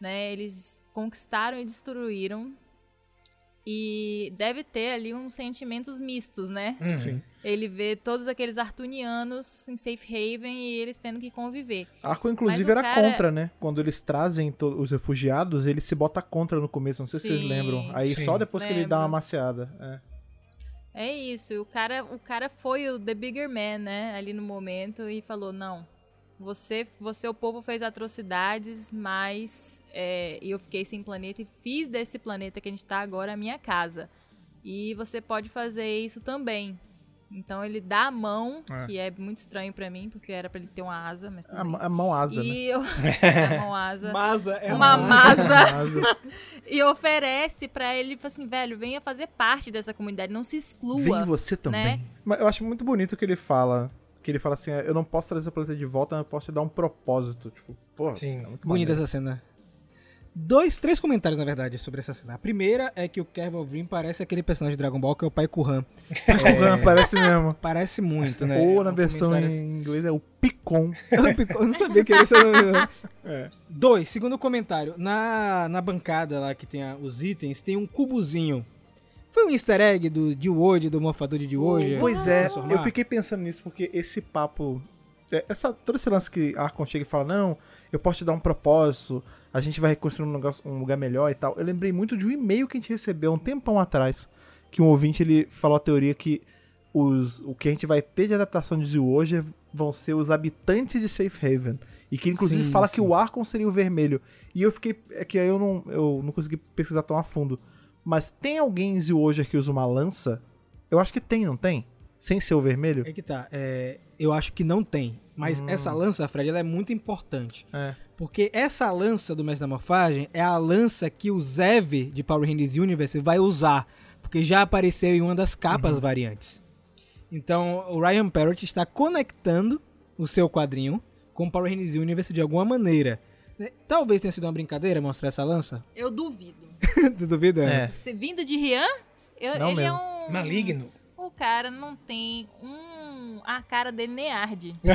Speaker 3: né? Eles conquistaram e destruíram. E deve ter ali uns sentimentos mistos, né?
Speaker 4: Uhum.
Speaker 1: Sim.
Speaker 3: Ele vê todos aqueles Artunianos em Safe Haven e eles tendo que conviver.
Speaker 1: Arco, inclusive, era
Speaker 3: cara-
Speaker 1: contra, né? Quando eles trazem os refugiados, ele se bota contra no começo. Não sei se vocês
Speaker 3: Sim.
Speaker 1: lembram. Aí
Speaker 4: Sim.
Speaker 1: só depois que ele dá uma maciada. É.
Speaker 3: É isso, e o cara, o cara foi o The Bigger Man, né, ali no momento e falou, não, você, você o povo fez atrocidades, mas é, eu fiquei sem planeta e fiz desse planeta que a gente tá agora a minha casa. E você pode fazer isso também. Então ele dá a mão,
Speaker 1: É.
Speaker 3: que é muito estranho pra mim, porque era pra ele ter uma asa, mas tudo
Speaker 1: A,
Speaker 3: bem.
Speaker 1: a mão asa, né?
Speaker 3: E eu... a [LAUGHS] mão asa.
Speaker 2: Masa é
Speaker 3: Uma
Speaker 2: masa.
Speaker 3: masa.
Speaker 1: Asa. [LAUGHS]
Speaker 3: E oferece pra ele, tipo assim, velho, venha fazer parte dessa comunidade, não se exclua.
Speaker 1: Vem você também.
Speaker 3: né?
Speaker 1: Mas eu acho muito bonito que ele fala. Que ele fala assim, eu não posso trazer o planeta de volta, mas eu posso te dar um propósito. Tipo, pô,
Speaker 4: Sim.
Speaker 1: é
Speaker 2: Bonita
Speaker 1: maneiro.
Speaker 2: essa cena. Dois, três comentários, na verdade, sobre essa cena. A primeira é que o Kerbal Green parece aquele personagem de Dragon Ball que é o Pai Kuhan.
Speaker 1: O Ran parece mesmo.
Speaker 2: Parece muito, né?
Speaker 1: Ou na
Speaker 2: Um
Speaker 1: versão
Speaker 2: comentário
Speaker 1: em inglês [LAUGHS] é o Picon.
Speaker 2: Eu não sabia que era esse o nome.
Speaker 1: É.
Speaker 2: Dois, segundo comentário. Na, na bancada lá que tem a- os itens, tem um cubozinho. Foi um easter egg do de hoje, do morfador de hoje?
Speaker 1: Pois é,
Speaker 2: Transformar?
Speaker 1: eu fiquei pensando nisso porque esse papo. é, Essa, todo esse lance que Arcon chega e fala: Não, eu posso te dar um propósito, a gente vai reconstruir um, negócio- um lugar melhor e tal. Eu lembrei muito de um e-mail que a gente recebeu um tempão atrás. Que um ouvinte ele falou a teoria que os, o que a gente vai ter de adaptação de Zio hoje vão ser os habitantes de Safe Haven. E que inclusive
Speaker 2: Sim,
Speaker 1: fala
Speaker 2: sim.
Speaker 1: que o Arcon seria o vermelho. E eu fiquei. É que aí eu não, eu não consegui pesquisar tão a fundo. Mas tem alguém em Zio hoje que usa uma lança? Eu acho que tem, não tem? Sem ser o vermelho?
Speaker 2: É que tá. é, eu acho que não tem. Mas
Speaker 1: Hum.
Speaker 2: essa lança, Fred, ela é muito importante.
Speaker 1: É.
Speaker 2: Porque essa lança do Mestre da Morfagem é a lança que o Zev de Power Rangers Universe vai usar. Porque já apareceu em uma das capas
Speaker 1: Uhum.
Speaker 2: variantes. Então o Ryan Parrott está conectando o seu quadrinho com o Power Rangers Universe de alguma maneira. né? Talvez tenha sido uma brincadeira mostrar essa lança.
Speaker 3: Eu duvido. [LAUGHS]
Speaker 2: tu duvida?
Speaker 1: É.
Speaker 3: Você vindo de Rian, eu-
Speaker 1: Não
Speaker 3: ele é
Speaker 1: mesmo.
Speaker 3: um.
Speaker 4: Maligno.
Speaker 3: O cara não tem um. A cara dele nem arde. [LAUGHS]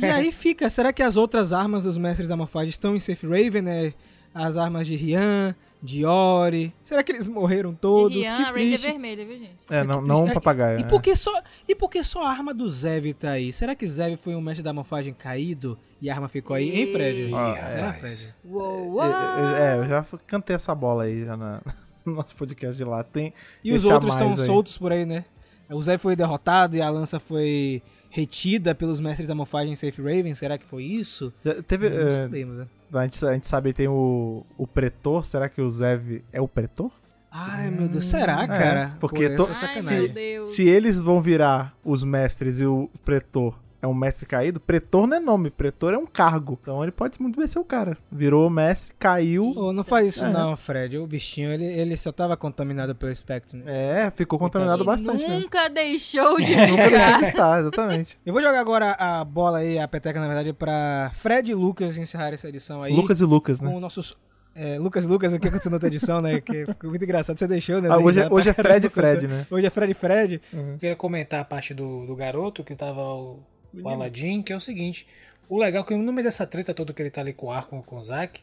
Speaker 2: E aí fica, será que as outras armas dos Mestres da Morfagem estão em Safe Raven, né? As armas de Rian, de Ori. Será que eles morreram todos?
Speaker 3: Rian,
Speaker 2: que
Speaker 3: a Ranger
Speaker 2: triste.
Speaker 3: vermelha, viu, gente?
Speaker 1: É, não,
Speaker 2: que
Speaker 1: não um
Speaker 2: triste.
Speaker 1: papagaio.
Speaker 2: E
Speaker 1: é.
Speaker 2: por que só, e por que só a arma do Zev tá aí? Será que Zev foi um mestre da morfagem caído e a arma ficou aí? Hein, Fred?
Speaker 1: Ah,
Speaker 4: rapaz.
Speaker 2: Fred?
Speaker 3: Uou,
Speaker 1: Eu-
Speaker 3: uou.
Speaker 1: É, eu já cantei essa bola aí já na, [LAUGHS] no nosso podcast de lá. Tem
Speaker 2: E os outros estão
Speaker 1: aí.
Speaker 2: soltos por aí, né? O Zev foi derrotado e a lança foi retida pelos mestres da morfagem Safe Raven. Será que foi isso?
Speaker 1: Já teve,
Speaker 2: Não
Speaker 1: é,
Speaker 2: sabemos, né?
Speaker 1: a, gente, a gente sabe tem o, o Pretor. Será que o Zev é o Pretor?
Speaker 2: Ai, meu Deus, será, cara?
Speaker 1: porque
Speaker 2: Pô,
Speaker 1: to-
Speaker 2: é
Speaker 3: Ai, Deus.
Speaker 1: Se eles vão virar os mestres e o Pretor é um mestre caído, Pretor não é nome, Pretor é um cargo. Então ele pode muito bem ser o cara. Virou o mestre, caiu.
Speaker 2: Ô, não faz isso
Speaker 1: É.
Speaker 2: não, Fred. O bichinho, ele, ele só tava contaminado pelo espectro. Né?
Speaker 1: É, ficou contaminado
Speaker 3: E
Speaker 1: bastante, né?
Speaker 3: nunca deixou de [LAUGHS]
Speaker 1: Nunca deixou de estar, exatamente.
Speaker 2: Eu vou jogar agora a bola aí, a peteca, na verdade, pra Fred e Lucas encerrar essa edição aí.
Speaker 1: Lucas e Lucas, né?
Speaker 2: com nossos. É, Lucas e Lucas aqui acontecendo outra edição, né? Que ficou muito engraçado. Você deixou, né?
Speaker 1: Ah, hoje, é- hoje é [LAUGHS] Fred e Fred,
Speaker 2: contando.
Speaker 1: né?
Speaker 2: Hoje é Fred e Fred.
Speaker 4: Eu queria comentar a parte do, do garoto, que tava o, o Aladdin, que é o seguinte. O legal é que no meio dessa treta toda que ele tá ali com o Arco, com o Zack,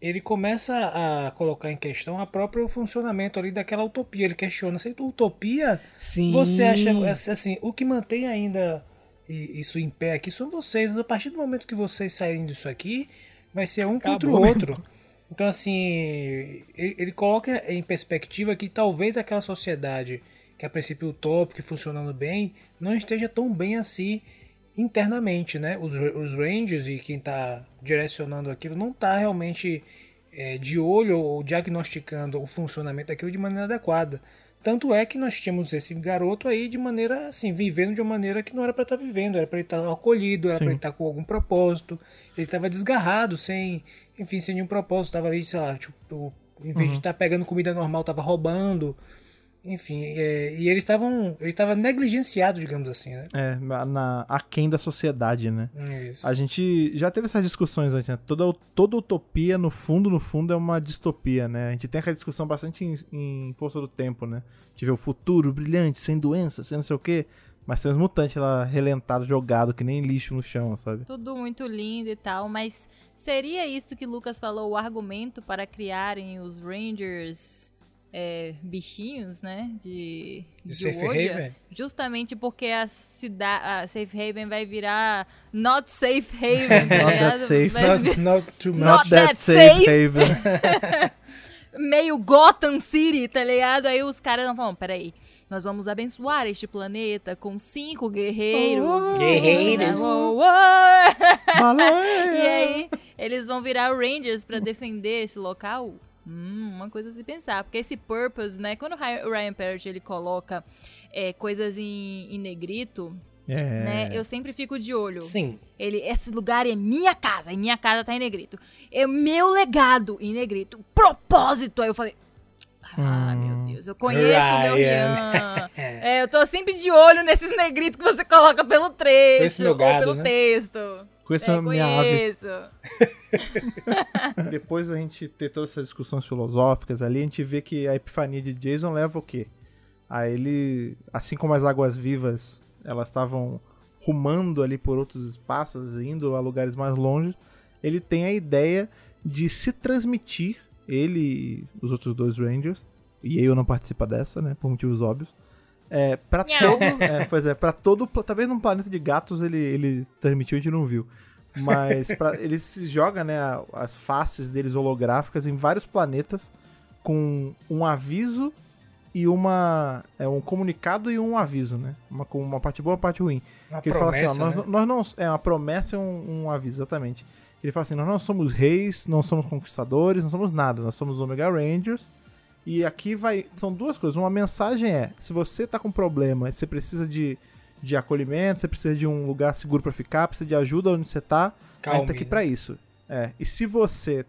Speaker 4: ele começa a colocar em questão a próprio funcionamento ali daquela utopia. Ele questiona, se utopia
Speaker 2: Sim.
Speaker 4: você acha, assim, o que mantém ainda isso em pé aqui são vocês. A partir do momento que vocês saírem disso aqui, vai ser um
Speaker 2: Acabou
Speaker 4: contra o
Speaker 2: mesmo.
Speaker 4: outro. Então, assim, ele, ele coloca em perspectiva que talvez aquela sociedade que a princípio utópica e funcionando bem, não esteja tão bem assim internamente, né? Os, os Rangers e quem está direcionando aquilo não está realmente é, de olho ou diagnosticando o funcionamento daquilo de maneira adequada. Tanto é que nós tínhamos esse garoto aí de maneira assim, vivendo de uma maneira que não era para estar vivendo, era para ele estar acolhido, era para ele estar com algum propósito. Ele estava desgarrado, sem, enfim, sem nenhum propósito, estava ali, sei lá, tipo, em vez de estar pegando comida normal, estava roubando. Enfim, é, e eles estavam. Ele estava negligenciado, digamos assim, né?
Speaker 1: É, na, aquém da sociedade, né?
Speaker 4: Isso.
Speaker 1: A gente já teve essas discussões antes, né? Toda, toda utopia, no fundo, no fundo, é uma distopia, né? A gente tem aquela discussão bastante em, em Força do Tempo, né? De ver o futuro brilhante, sem doença, sem não sei o quê. Mas tem uns mutantes lá relentados, jogados, que nem lixo no chão, sabe?
Speaker 3: Tudo muito lindo e tal, mas seria isso que Lucas falou, o argumento para criarem os Rangers é, bichinhos, né? De,
Speaker 4: De
Speaker 3: de
Speaker 4: Safe? Haven?
Speaker 3: Justamente porque a cidade, a Safe Haven vai virar Not Safe Haven, tá [LAUGHS]
Speaker 1: Not that
Speaker 3: ligado?
Speaker 1: safe.
Speaker 4: Not, [LAUGHS] not too much.
Speaker 3: Not
Speaker 1: Not that
Speaker 3: that
Speaker 1: safe
Speaker 3: safe.
Speaker 1: haven. [LAUGHS]
Speaker 3: meio Gotham City, tá ligado? Aí os caras não falam, peraí, nós vamos abençoar este planeta com cinco guerreiros.
Speaker 1: Oh.
Speaker 4: Guerreiros.
Speaker 3: Uou.
Speaker 1: Baleia!
Speaker 3: E aí, eles vão virar Rangers pra defender esse local? Hum, uma coisa a se pensar. Porque esse purpose, né? Quando o Ryan- Ryan Parrott ele coloca é, coisas em, em negrito,
Speaker 1: É.
Speaker 3: né? Eu sempre fico de olho.
Speaker 4: Sim.
Speaker 3: Ele, esse lugar é minha casa, e minha casa tá em negrito. É meu legado em negrito. Propósito! Aí eu falei. Ah,
Speaker 1: Hum.
Speaker 3: meu Deus, eu conheço o meu
Speaker 4: Ryan.
Speaker 3: Rian. [LAUGHS] É, eu tô sempre de olho nesses negritos que você coloca pelo trecho
Speaker 4: Esse meu
Speaker 3: ou
Speaker 4: gado,
Speaker 3: pelo
Speaker 4: né?
Speaker 3: texto.
Speaker 1: Conheço
Speaker 3: É, [LAUGHS]
Speaker 1: a minha ave. Depois da gente ter todas essas discussões filosóficas ali, a gente vê que a epifania de Jason leva o quê? A ele, assim como as águas vivas, elas estavam rumando ali por outros espaços, indo a lugares mais longe, ele tem a ideia de se transmitir, ele e os outros dois Rangers, e eu não participa dessa, né, por motivos óbvios, é, pra todo, é, pois é, pra todo, talvez num planeta de gatos ele, ele transmitiu e a gente não viu, mas pra, [LAUGHS] ele se joga, né, as faces deles holográficas em vários planetas com um aviso e uma é um comunicado e um aviso, né? Uma com uma parte boa, e uma parte ruim.
Speaker 4: Uma
Speaker 1: Que ele fala
Speaker 4: promessa,
Speaker 1: assim, ó, nós,
Speaker 4: né?
Speaker 1: nós não é uma promessa e um, um aviso, exatamente. Ele fala assim, nós não somos reis, não somos conquistadores, não somos nada, nós somos Omega Rangers. E aqui vai, são duas coisas. Uma mensagem é, se você tá com problema, você precisa de, de acolhimento, você precisa de um lugar seguro pra ficar, precisa de ajuda onde você tá, a gente tá aqui
Speaker 4: né?
Speaker 1: pra isso. É, e se você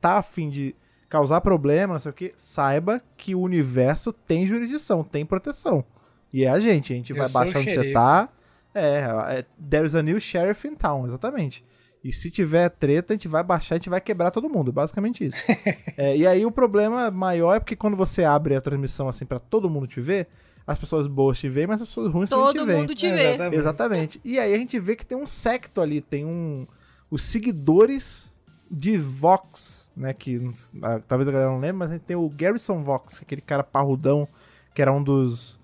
Speaker 1: tá afim de causar problema, não sei o que, saiba que o universo tem jurisdição, tem proteção. E é a gente, a gente
Speaker 4: Eu
Speaker 1: vai baixar onde você
Speaker 4: xerife.
Speaker 1: tá. É, é, there's a new sheriff in town, exatamente. E se tiver treta, a gente vai baixar, a gente vai quebrar todo mundo, basicamente isso. [LAUGHS] É, e aí o problema maior é porque quando você abre a transmissão assim pra todo mundo te ver, as pessoas boas te veem, mas as pessoas ruins também te
Speaker 3: Todo mundo te
Speaker 4: É,
Speaker 3: vê.
Speaker 4: exatamente.
Speaker 1: Exatamente. E aí a gente vê que tem um secto ali, tem um. Os seguidores de Vox, né? Que ah, talvez a galera não lembre, mas a gente tem o Garrison Vox, aquele cara parrudão, que era um dos.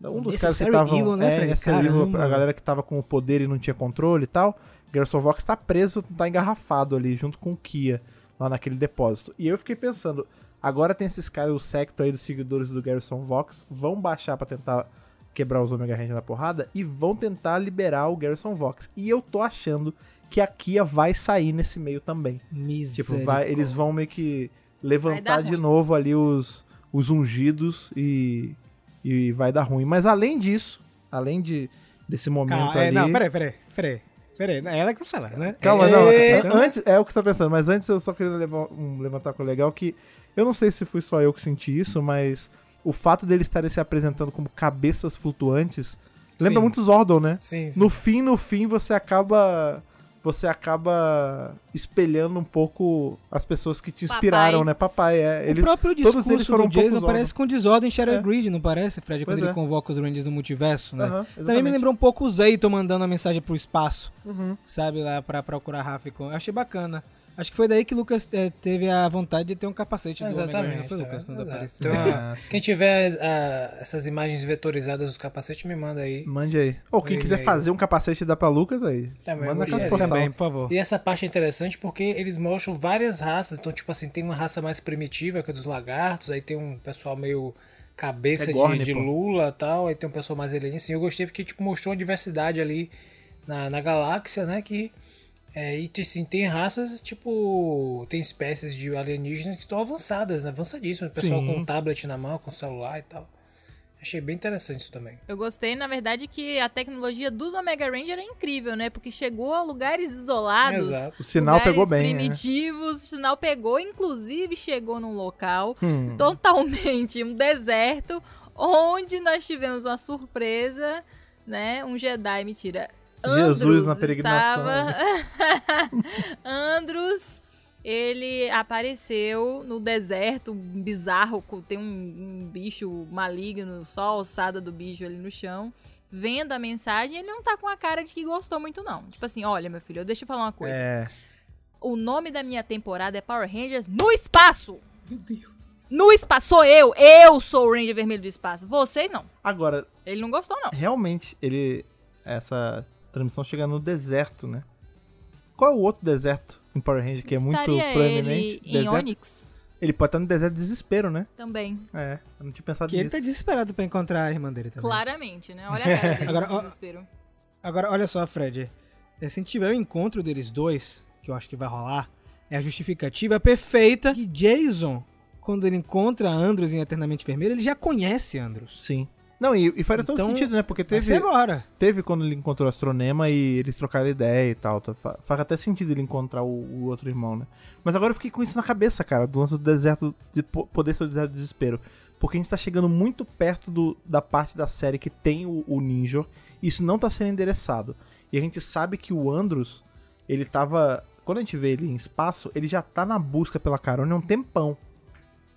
Speaker 1: Um dos caras que estavam.
Speaker 2: Né,
Speaker 1: é, Evil, a galera que tava com o poder e não tinha controle e tal. Garrison Vox tá preso, tá engarrafado ali, junto com o Kia, lá naquele depósito. E eu fiquei pensando, agora tem esses caras, o secto aí dos seguidores do Garrison Vox, vão baixar pra tentar quebrar os Omega Rangers na porrada e vão tentar liberar o Garrison Vox. E eu tô achando que a Kia vai sair nesse meio também. Tipo, vai, eles vão meio que levantar de
Speaker 3: ruim.
Speaker 1: novo ali os, os ungidos e, e vai dar ruim. Mas além disso, além de, desse momento
Speaker 2: Calma, é,
Speaker 1: ali...
Speaker 2: não, peraí, peraí, peraí. Peraí, é ela que vai falar, né?
Speaker 1: Calma,
Speaker 2: É,
Speaker 1: não.
Speaker 2: é,
Speaker 1: Antes, é o que você tá pensando, mas antes eu só queria levar, um, levantar com legal que eu não sei se fui só eu que senti isso, mas o fato deles estarem se apresentando como cabeças flutuantes lembra
Speaker 4: Sim.
Speaker 1: muito Zordon, né?
Speaker 4: Sim, sim.
Speaker 1: No fim, no fim, você acaba você acaba espelhando um pouco as pessoas que te inspiraram,
Speaker 3: Papai.
Speaker 1: né? Papai, é.
Speaker 2: o
Speaker 1: Eles,
Speaker 2: próprio
Speaker 1: todos
Speaker 2: discurso
Speaker 1: eles foram
Speaker 2: do
Speaker 1: um pouco
Speaker 2: Jason parece com desordem em Shattered
Speaker 1: É.
Speaker 2: Grid, não parece, Fred? Quando
Speaker 1: Pois
Speaker 2: ele
Speaker 1: é.
Speaker 2: convoca os Rangers no multiverso, né? Também me lembrou um pouco o Zayton mandando a mensagem pro espaço,
Speaker 1: Uhum.
Speaker 2: sabe? Lá pra procurar Rafficon. Eu achei bacana. Acho que foi daí que Lucas eh, teve a vontade de ter um capacete do não
Speaker 4: Exatamente. tá
Speaker 2: Lucas, quando apareceu.
Speaker 4: Então,
Speaker 1: É, [LAUGHS] sim.
Speaker 4: quem tiver ah, essas imagens vetorizadas dos capacetes, me manda aí.
Speaker 1: Mande aí. Ou quem quiser
Speaker 4: e-mail.
Speaker 1: fazer um capacete e dar pra Lucas aí.
Speaker 4: Também,
Speaker 1: Manda casa postal.
Speaker 2: Também, por favor.
Speaker 4: E essa parte é interessante porque eles mostram várias raças. Então, tipo assim, tem uma raça mais primitiva, que é dos lagartos. Aí tem um pessoal meio cabeça
Speaker 1: É
Speaker 4: de,
Speaker 1: Gorn,
Speaker 4: de. Lula e tal. Aí tem um pessoal mais alienígena. Assim, eu gostei porque, tipo, mostrou uma diversidade ali na, na galáxia, né? Que... É, e assim, tem raças, tipo, tem espécies de alienígenas que estão avançadas, né? avançadíssimas. O pessoal
Speaker 1: Sim.
Speaker 4: com um tablet na mão, com celular e tal. Achei bem interessante isso também.
Speaker 3: Eu gostei, na verdade, que a tecnologia dos Omega Ranger é incrível, né? Porque chegou a lugares isolados.
Speaker 4: Exato.
Speaker 1: O sinal pegou bem, né?
Speaker 3: primitivos, o sinal pegou, inclusive chegou num local
Speaker 1: Hum.
Speaker 3: totalmente um deserto, onde nós tivemos uma surpresa, né? Um Jedi, mentira.
Speaker 1: Jesus na peregrinação, né? [LAUGHS]
Speaker 3: Estava... Andros, ele apareceu no deserto bizarro, com- tem um, um bicho maligno, só a ossada do bicho ali no chão. Vendo a mensagem, ele não tá com a cara de que gostou muito, não. Tipo assim, olha, meu filho, deixa eu falar uma coisa.
Speaker 1: É.
Speaker 3: O nome da minha temporada é Power Rangers no espaço! Meu Deus. No espaço, sou eu! Eu sou o Ranger Vermelho do espaço. Vocês não.
Speaker 1: Agora,
Speaker 3: Ele não gostou, não.
Speaker 1: realmente, ele. Essa transmissão chega no deserto, né? Qual é o outro deserto em Power Ranger que é muito proeminente?
Speaker 3: ele em
Speaker 1: Deserto?
Speaker 3: Onix
Speaker 1: Ele pode estar no deserto de desespero, né?
Speaker 3: também.
Speaker 1: É, eu não tinha pensado
Speaker 2: Que ele
Speaker 1: nisso.
Speaker 2: tá desesperado pra encontrar a irmã dele também.
Speaker 3: Claramente, né? Olha a [LAUGHS] cara dele
Speaker 2: Agora, ó-
Speaker 3: desespero.
Speaker 2: Agora, olha só, Fred. É, Se a gente tiver o encontro deles dois, que eu acho que vai rolar, é a justificativa perfeita que Jason, quando ele encontra Andros em Eternamente Vermelho, ele já conhece Andros.
Speaker 1: Sim. Não, e, e faria todo
Speaker 2: Então,
Speaker 1: sentido, né? Porque teve,
Speaker 2: agora.
Speaker 1: teve quando ele encontrou o Astronema e eles trocaram ideia e tal. tá? Fa- Faz até sentido ele encontrar o, o outro irmão, né? Mas agora eu fiquei com isso na cabeça, cara, do lance do deserto, de po- poder ser o deserto do desespero. Porque a gente tá chegando muito perto do- da parte da série que tem o, o Ninja. E isso não tá sendo endereçado. E a gente sabe que o Andros, ele tava. Quando a gente vê ele em espaço, ele já tá na busca pela carona há um tempão.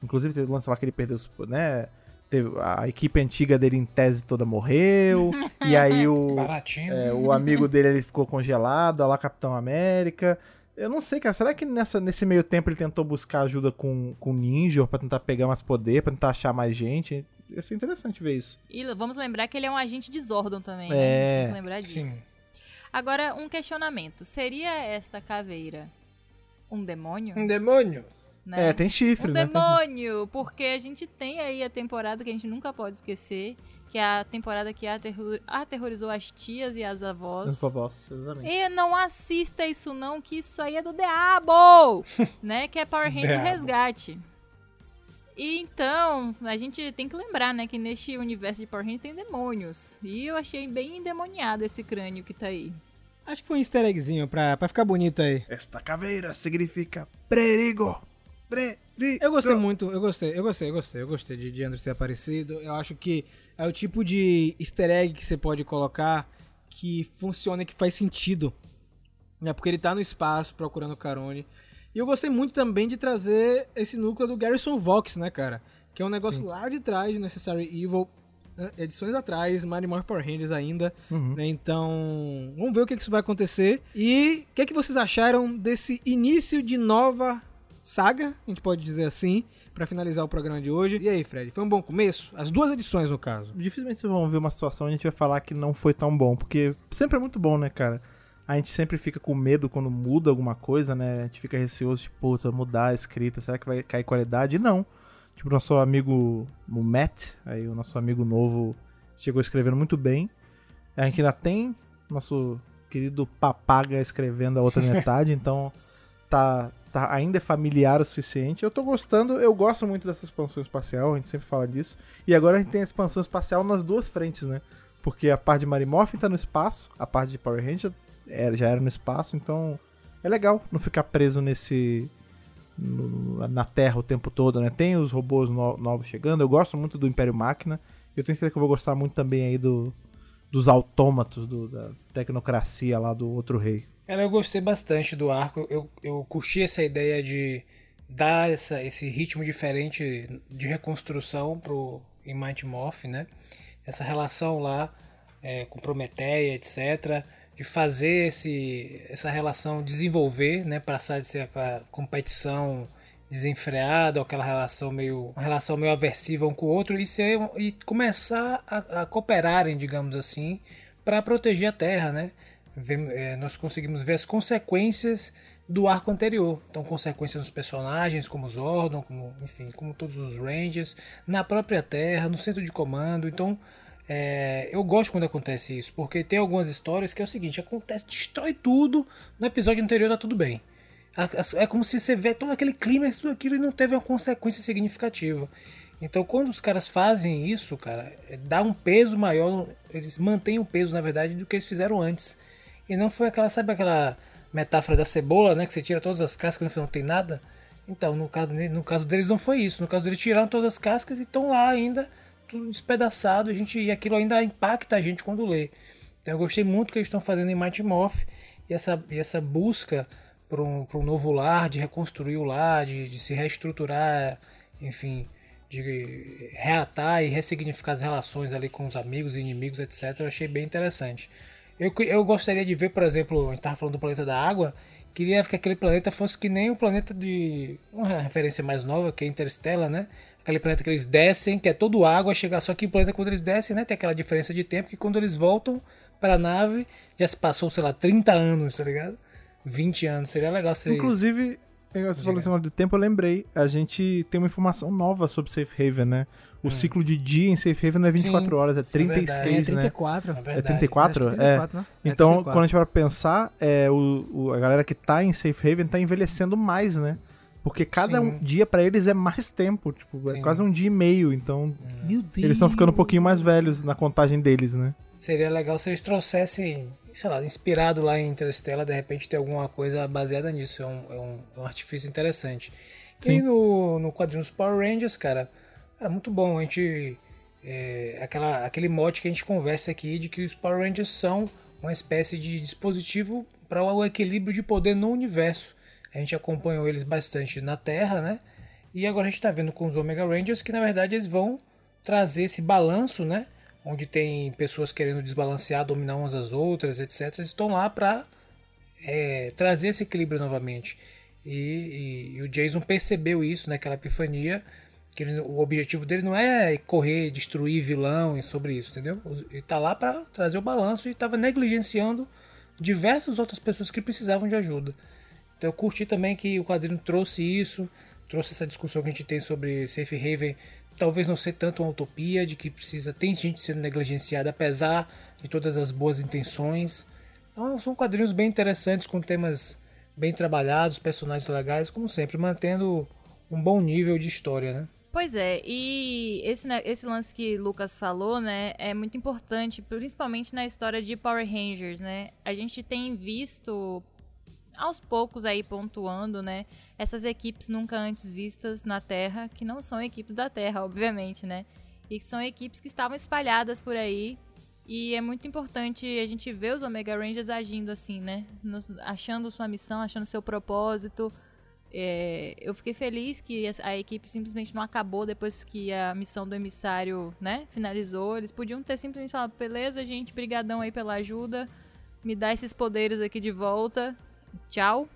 Speaker 1: Inclusive teve o lance lá que ele perdeu, os- né? Teve, a equipe antiga dele em tese toda morreu. [LAUGHS] e aí o,
Speaker 4: Baratinho.
Speaker 1: é, o amigo dele ele ficou congelado, olha lá Capitão América. Eu não sei, cara. Será que nessa, nesse meio tempo ele tentou buscar ajuda com, com o Ninja pra tentar pegar mais poder, pra tentar achar mais gente? Ia ser interessante ver isso.
Speaker 3: E vamos lembrar que ele é um agente de Zordon também, né?
Speaker 1: É,
Speaker 3: A gente tem que lembrar disso.
Speaker 4: Sim.
Speaker 3: Agora, um questionamento. Seria esta caveira um demônio?
Speaker 4: Um demônio.
Speaker 3: Né?
Speaker 1: É, tem chifre,
Speaker 3: um
Speaker 1: né?
Speaker 3: demônio, porque a gente tem aí a temporada que a gente nunca pode esquecer, que é a temporada que aterro- aterrorizou as tias e as avós.
Speaker 1: Os vovós, exatamente.
Speaker 3: E não assista isso não, que isso aí é do diabo, [LAUGHS] né? Que é Power Rangers
Speaker 4: Diabo.
Speaker 3: Resgate. E então, a gente tem que lembrar, né, que neste universo de Power Rangers tem demônios. E eu achei bem endemoniado esse crânio que tá aí.
Speaker 2: Acho que foi um easter eggzinho pra, pra ficar bonito aí.
Speaker 1: Esta caveira significa perigo.
Speaker 2: Eu gostei muito, eu gostei, eu gostei, eu gostei, eu gostei de, de Andros ter aparecido. Eu acho que é o tipo de easter egg que você pode colocar que funciona e que faz sentido. Né? Porque ele tá no espaço procurando o Carone. E eu gostei muito também de trazer esse núcleo do Garrison Vox, né, cara? Que é um negócio
Speaker 1: Sim.
Speaker 2: lá de trás de Necessary Evil, né, edições atrás, Mighty Morphin Power Rangers ainda.
Speaker 1: Uhum.
Speaker 2: né? Então, vamos ver o que, que isso vai acontecer. E o que, que vocês acharam desse início de nova saga, a gente pode dizer assim, pra finalizar o programa de hoje. E aí, Fred, foi um bom começo? As duas edições, no caso.
Speaker 1: Dificilmente vocês vão ver uma situação onde a gente vai falar que não foi tão bom, porque sempre é muito bom, né, cara? A gente sempre fica com medo quando muda alguma coisa, né? A gente fica receoso, tipo, putz, mudar a escrita, será que vai cair qualidade? E não. Tipo, nosso amigo, o Matt, aí o nosso amigo novo, chegou escrevendo muito bem. A gente ainda tem nosso querido Papaga escrevendo a outra [LAUGHS] metade, então tá, tá ainda é familiar o suficiente. Eu tô gostando, eu gosto muito dessa expansão espacial, a gente sempre fala disso. E agora a gente tem a expansão espacial nas duas frentes, né? Porque a parte de Mary Morphin tá no espaço, a parte de Power Ranger já era no espaço, então é legal não ficar preso nesse. no- na Terra o tempo todo, né? Tem os robôs no- novos chegando, eu gosto muito do Império Máquina. Eu tenho certeza que eu vou gostar muito também aí do, dos autômatos, do- da tecnocracia lá do outro rei.
Speaker 4: Cara, eu gostei bastante do arco. Eu, eu curti essa ideia de dar essa, esse ritmo diferente de reconstrução pro, em Mighty Morph, né? Essa relação lá é, com Prometeia, etc. De fazer esse, essa relação desenvolver, né? Passar de ser aquela competição desenfreada, aquela relação meio, uma relação meio aversiva um com o outro e, ser, e começar a, a cooperarem, digamos assim, para proteger a Terra, né? É, nós conseguimos ver as consequências do arco anterior. Então, consequências nos personagens, como Zordon, como, enfim, como todos os Rangers, na própria Terra, no centro de comando. Então, é, eu gosto quando acontece isso, porque tem algumas histórias que é o seguinte: acontece, destrói tudo, no episódio anterior tá tudo bem. É como se você vê todo aquele clima, tudo aquilo e não teve uma consequência significativa. Então, quando os caras fazem isso, cara, é, dá um peso maior, eles mantêm o peso, na verdade, do que eles fizeram antes. E não foi aquela, sabe aquela metáfora da cebola, né? Que você tira todas as cascas e no final não tem nada? Então, no caso, no caso deles não foi isso. No caso deles tiraram todas as cascas e estão lá ainda, tudo despedaçado. A gente, e aquilo ainda impacta a gente quando lê. Então eu gostei muito do que eles estão fazendo em Mighty Morph. E essa, e essa busca para um, um novo lar, de reconstruir o lar, de, de se reestruturar, enfim, de reatar e ressignificar as relações ali com os amigos e inimigos, etc. Eu achei bem interessante. Eu, eu gostaria de ver, por exemplo, a gente estava falando do planeta da água, queria que aquele planeta fosse que nem o planeta de. Uma referência mais nova, que é Interstellar, né? Aquele planeta que eles descem, que é todo água, chegar só que o planeta quando eles descem, né? Tem aquela diferença de tempo que quando eles voltam para a nave, já se passou, sei lá, 30 anos, tá ligado? 20 anos, seria legal ser
Speaker 1: Inclusive,
Speaker 4: isso.
Speaker 1: você falou assim, de tempo, eu lembrei, a gente tem uma informação nova sobre Safe Haven, né? O hum. ciclo de dia em Safe Haven não é 24 Sim, horas, é 36, é, é
Speaker 2: 34.
Speaker 1: né? É 34? É, 34, né? Então, é 34. quando a gente vai pensar, é, o, o, a galera que tá em Safe Haven tá envelhecendo mais, né? Porque cada um dia para eles é mais tempo, tipo, é quase um dia e meio, então
Speaker 2: Meu Deus.
Speaker 1: eles estão ficando um pouquinho mais velhos na contagem deles, né?
Speaker 4: Seria legal se eles trouxessem, sei lá, inspirado lá em Interstellar, de repente ter alguma coisa baseada nisso, é um, é um, é um artifício interessante. Sim. E no, no quadrinho dos Power Rangers, cara, era muito bom. A gente. É, aquela, aquele mote que a gente conversa aqui de que os Power Rangers são uma espécie de dispositivo para o equilíbrio de poder no universo. A gente acompanhou eles bastante na Terra, né? E agora a gente está vendo com os Omega Rangers que na verdade eles vão trazer esse balanço, né? Onde tem pessoas querendo desbalancear, dominar umas as outras, etc. Eles estão lá para é, trazer esse equilíbrio novamente. E, e, e, o Jason percebeu isso naquela epifania que ele, o objetivo dele não é correr, destruir vilão e sobre isso, entendeu? Ele tá lá para trazer o balanço e estava negligenciando diversas outras pessoas que precisavam de ajuda. Então eu curti também que o quadrinho trouxe isso, trouxe essa discussão que a gente tem sobre Safe Haven, talvez não ser tanto uma utopia de que precisa tem gente sendo negligenciada apesar de todas as boas intenções. Então são quadrinhos bem interessantes com temas bem trabalhados, personagens legais, como sempre, mantendo um bom nível de história, né?
Speaker 3: Pois é, e esse, né, esse lance que Lucas falou, né, é muito importante, principalmente na história de Power Rangers, né? A gente tem visto aos poucos aí pontuando, né, essas equipes nunca antes vistas na Terra, que não são equipes da Terra, [LAUGHS] obviamente, né? E que são equipes que estavam espalhadas por aí. E é muito importante a gente ver os Omega Rangers agindo assim, né? achando sua missão, achando seu propósito, é, eu fiquei feliz que a, a, equipe simplesmente não acabou depois que a missão do emissário, né, finalizou. Eles podiam ter simplesmente falado, beleza, gente, brigadão aí pela ajuda, me dá esses poderes aqui de volta, tchau.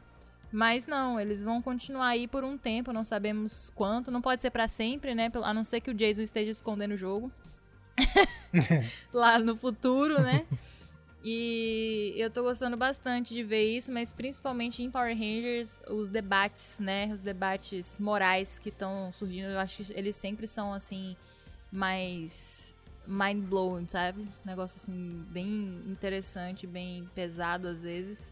Speaker 3: Mas não, eles vão continuar aí por um tempo, não sabemos quanto, não pode ser para sempre, né, a não ser que o Jason esteja escondendo o jogo. [LAUGHS] [LAUGHS] Lá no futuro, né? [LAUGHS] E eu tô gostando bastante de ver isso, mas principalmente em Power Rangers, os debates, né? Os debates morais que estão surgindo, eu acho que eles sempre são assim mais mind blowing, sabe? Negócio assim bem interessante, bem pesado às vezes.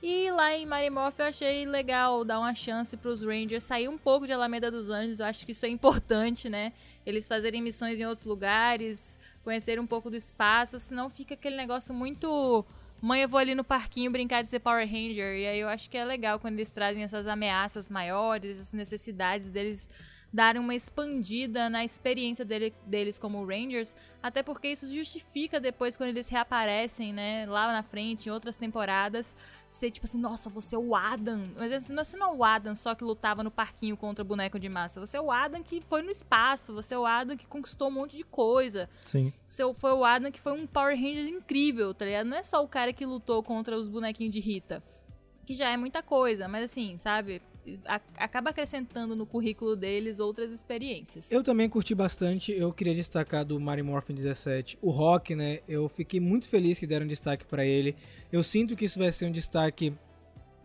Speaker 3: E lá em Marimorph eu achei legal dar uma chance para os Rangers sair um pouco de Alameda dos Anjos. Eu acho que isso é importante, né? Eles fazerem missões em outros lugares, conhecer um pouco do espaço, senão fica aquele negócio muito. Mãe, eu vou ali no parquinho brincar de ser Power Ranger. E aí eu acho que é legal quando eles trazem essas ameaças maiores, essas necessidades deles darem uma expandida na experiência dele, deles como Rangers, até porque isso justifica depois quando eles reaparecem, né, lá na frente, em outras temporadas, ser tipo assim, nossa, você é o Adam. Mas assim, você não é o Adam só que lutava no parquinho contra boneco de massa, você é o Adam que foi no espaço, você é o Adam que conquistou um monte de coisa.
Speaker 1: Sim.
Speaker 3: Você foi o Adam que foi um Power Ranger incrível, tá ligado? Não é só o cara que lutou contra os bonequinhos de Rita. Que já é muita coisa, mas assim, sabe? A- acaba acrescentando no currículo deles outras experiências.
Speaker 2: Eu também curti bastante, eu queria destacar do Mario Morphin 17, o Rock, né? Eu fiquei muito feliz que deram destaque pra ele. Eu sinto que isso vai ser um destaque,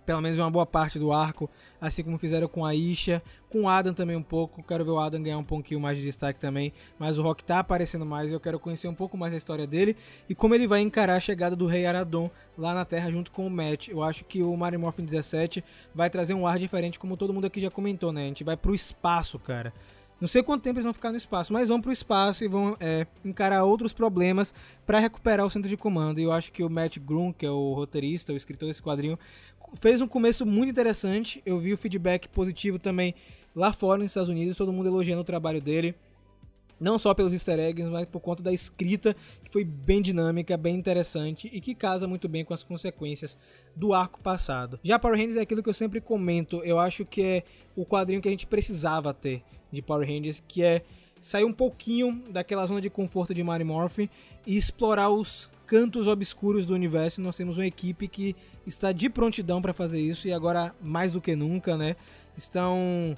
Speaker 2: pelo menos uma boa parte do arco, assim como fizeram com a Isha, com o Adam também um pouco. Quero ver o Adam ganhar um pouquinho mais de destaque também, mas o Rock tá aparecendo mais, eu quero conhecer um pouco mais da história dele e como ele vai encarar a chegada do Rei Aradon lá na Terra junto com o Matt. Eu acho que o Mario Morphin 17 vai trazer um ar diferente, como todo mundo aqui já comentou, né? A gente vai pro espaço, cara. Não sei quanto tempo eles vão ficar no espaço, mas vão pro espaço e vão é, encarar outros problemas para recuperar o centro de comando. E eu acho que o Matt Groom, que é o roteirista, o escritor desse quadrinho, fez um começo muito interessante. Eu vi o feedback positivo também lá fora nos Estados Unidos, todo mundo elogiando o trabalho dele. Não só pelos easter eggs, mas por conta da escrita, que foi bem dinâmica, bem interessante e que casa muito bem com as consequências do arco passado. Já Power Rangers é aquilo que eu sempre comento, eu acho que é o quadrinho que a gente precisava ter de Power Rangers, que é sair um pouquinho daquela zona de conforto de Mary Morphin e explorar os cantos obscuros do universo. Nós temos uma equipe que está de prontidão para fazer isso e agora mais do que nunca, né? Estão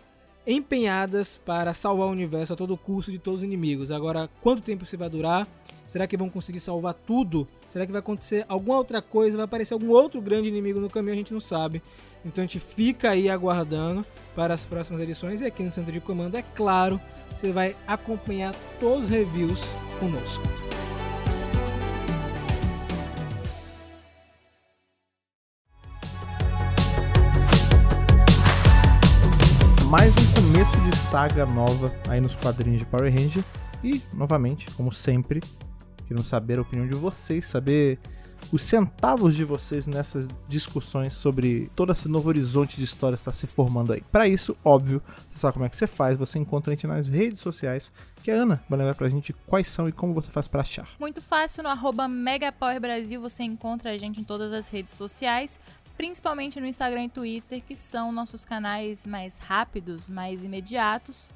Speaker 2: empenhadas para salvar o universo a todo custo de todos os inimigos. Agora, quanto tempo isso vai durar? Será que vão conseguir salvar tudo? Será que vai acontecer alguma outra coisa? Vai aparecer algum outro grande inimigo no caminho? A gente não sabe. Então a gente fica aí aguardando para as próximas edições. E aqui no Centro de Comando, é claro, você vai acompanhar todos os reviews conosco.
Speaker 1: Mais um começo de saga nova aí nos quadrinhos de Power Ranger. E, novamente, como sempre, queremos saber a opinião de vocês, saber os centavos de vocês nessas discussões sobre todo esse novo horizonte de história que está se formando aí. Para isso, óbvio, você sabe como é que você faz, você encontra a gente nas redes sociais, que a Ana vai lembrar pra gente quais são e como você faz para achar.
Speaker 3: Muito fácil, no arroba Megapower Brasil você encontra a gente em todas as redes sociais, principalmente no Instagram e Twitter, que são nossos canais mais rápidos, mais imediatos.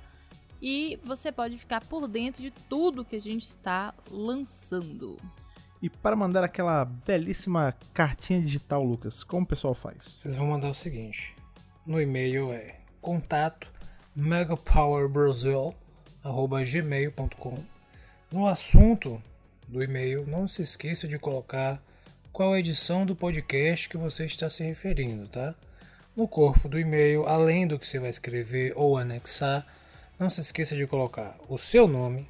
Speaker 3: E você pode ficar por dentro de tudo que a gente está lançando.
Speaker 1: E para mandar aquela belíssima cartinha digital, Lucas, como o pessoal faz?
Speaker 4: Vocês vão mandar o seguinte: no e-mail é contato megapowerbrasil@gmail.com. No assunto do e-mail, não se esqueça de colocar qual a edição do podcast que você está se referindo, tá? No corpo do e-mail, além do que você vai escrever ou anexar, não se esqueça de colocar o seu nome,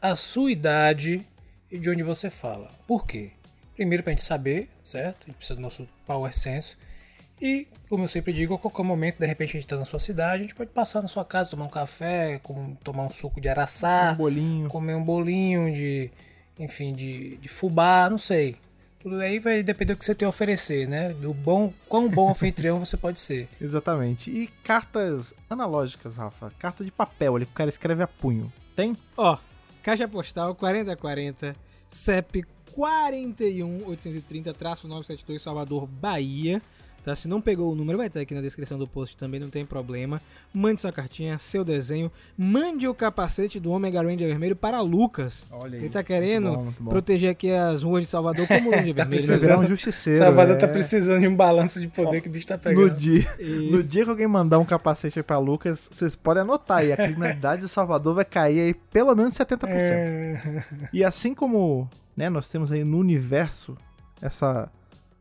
Speaker 4: a sua idade e de onde você fala. Por quê? Primeiro para a gente saber, certo? A gente precisa do nosso Power Sense. E, como eu sempre digo, a qualquer momento, de repente a gente está na sua cidade, a gente pode passar na sua casa, tomar um café, com- tomar um suco de araçá,
Speaker 1: Um bolinho.
Speaker 4: comer um bolinho de, enfim, de, de fubá, não sei. Tudo aí vai depender do que você tem a oferecer, né? Do bom, quão bom anfitrião você pode ser. [LAUGHS]
Speaker 1: Exatamente. E cartas analógicas, Rafa. Carta de papel ali que o cara escreve a punho. Tem?
Speaker 2: Ó, caixa postal 4040, CEP 41830-972 Salvador, Bahia. Tá? Se não pegou o número, vai estar aqui na descrição do post também, não tem problema. Mande sua cartinha, seu desenho. Mande o capacete do Omega Ranger Vermelho para Lucas.
Speaker 1: Olha
Speaker 2: Ele tá querendo
Speaker 1: Muito bom, muito bom.
Speaker 2: proteger aqui as ruas de Salvador como o [LAUGHS] Ranger
Speaker 4: Tá
Speaker 2: Vermelho.
Speaker 1: Você virar um
Speaker 4: precisando-
Speaker 1: justiceiro.
Speaker 4: Salvador
Speaker 1: é.
Speaker 4: tá precisando de um balanço de poder que o bicho tá
Speaker 1: No
Speaker 4: pegando.
Speaker 1: dia,
Speaker 2: Isso.
Speaker 1: no dia que alguém mandar um capacete aí pra Lucas, vocês podem anotar aí, a criminalidade de Salvador vai cair aí pelo menos 70%.
Speaker 4: É...
Speaker 1: E assim como né, nós temos aí no universo essa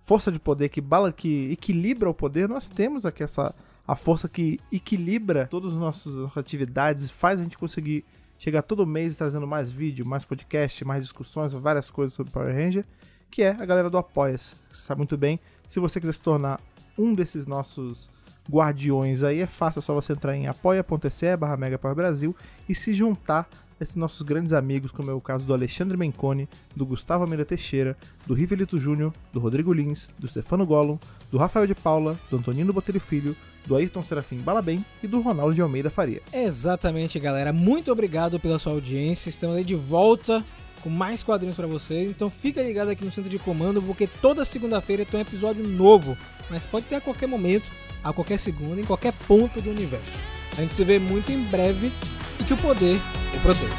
Speaker 1: força de poder que bala que equilibra o poder, nós temos aqui essa a força que equilibra todas as nossas atividades, faz a gente conseguir chegar todo mês trazendo mais vídeo, mais podcast, mais discussões, várias coisas sobre Power Ranger, que é a galera do Apoia-se. Você sabe muito bem, se você quiser se tornar um desses nossos guardiões aí, é fácil, é só você entrar em apoia.se barra Brasil e se juntar esses nossos grandes amigos, como é o caso do Alexandre Menconi, do Gustavo Almeida Teixeira, do Rivelito Júnior, do Rodrigo Lins, do Stefano Gollum, do Rafael de Paula, do Antonino Botelho Filho, do Ayrton Serafim Balabem e do Ronaldo de Almeida Faria.
Speaker 2: Exatamente, galera. Muito obrigado pela sua audiência. Estamos aí de volta com mais quadrinhos para vocês. Então fica ligado aqui no Centro de Comando, porque toda segunda-feira tem um episódio novo. Mas pode ter a qualquer momento, a qualquer segundo, em qualquer ponto do universo. A gente se vê muito em breve e que o poder o proteja.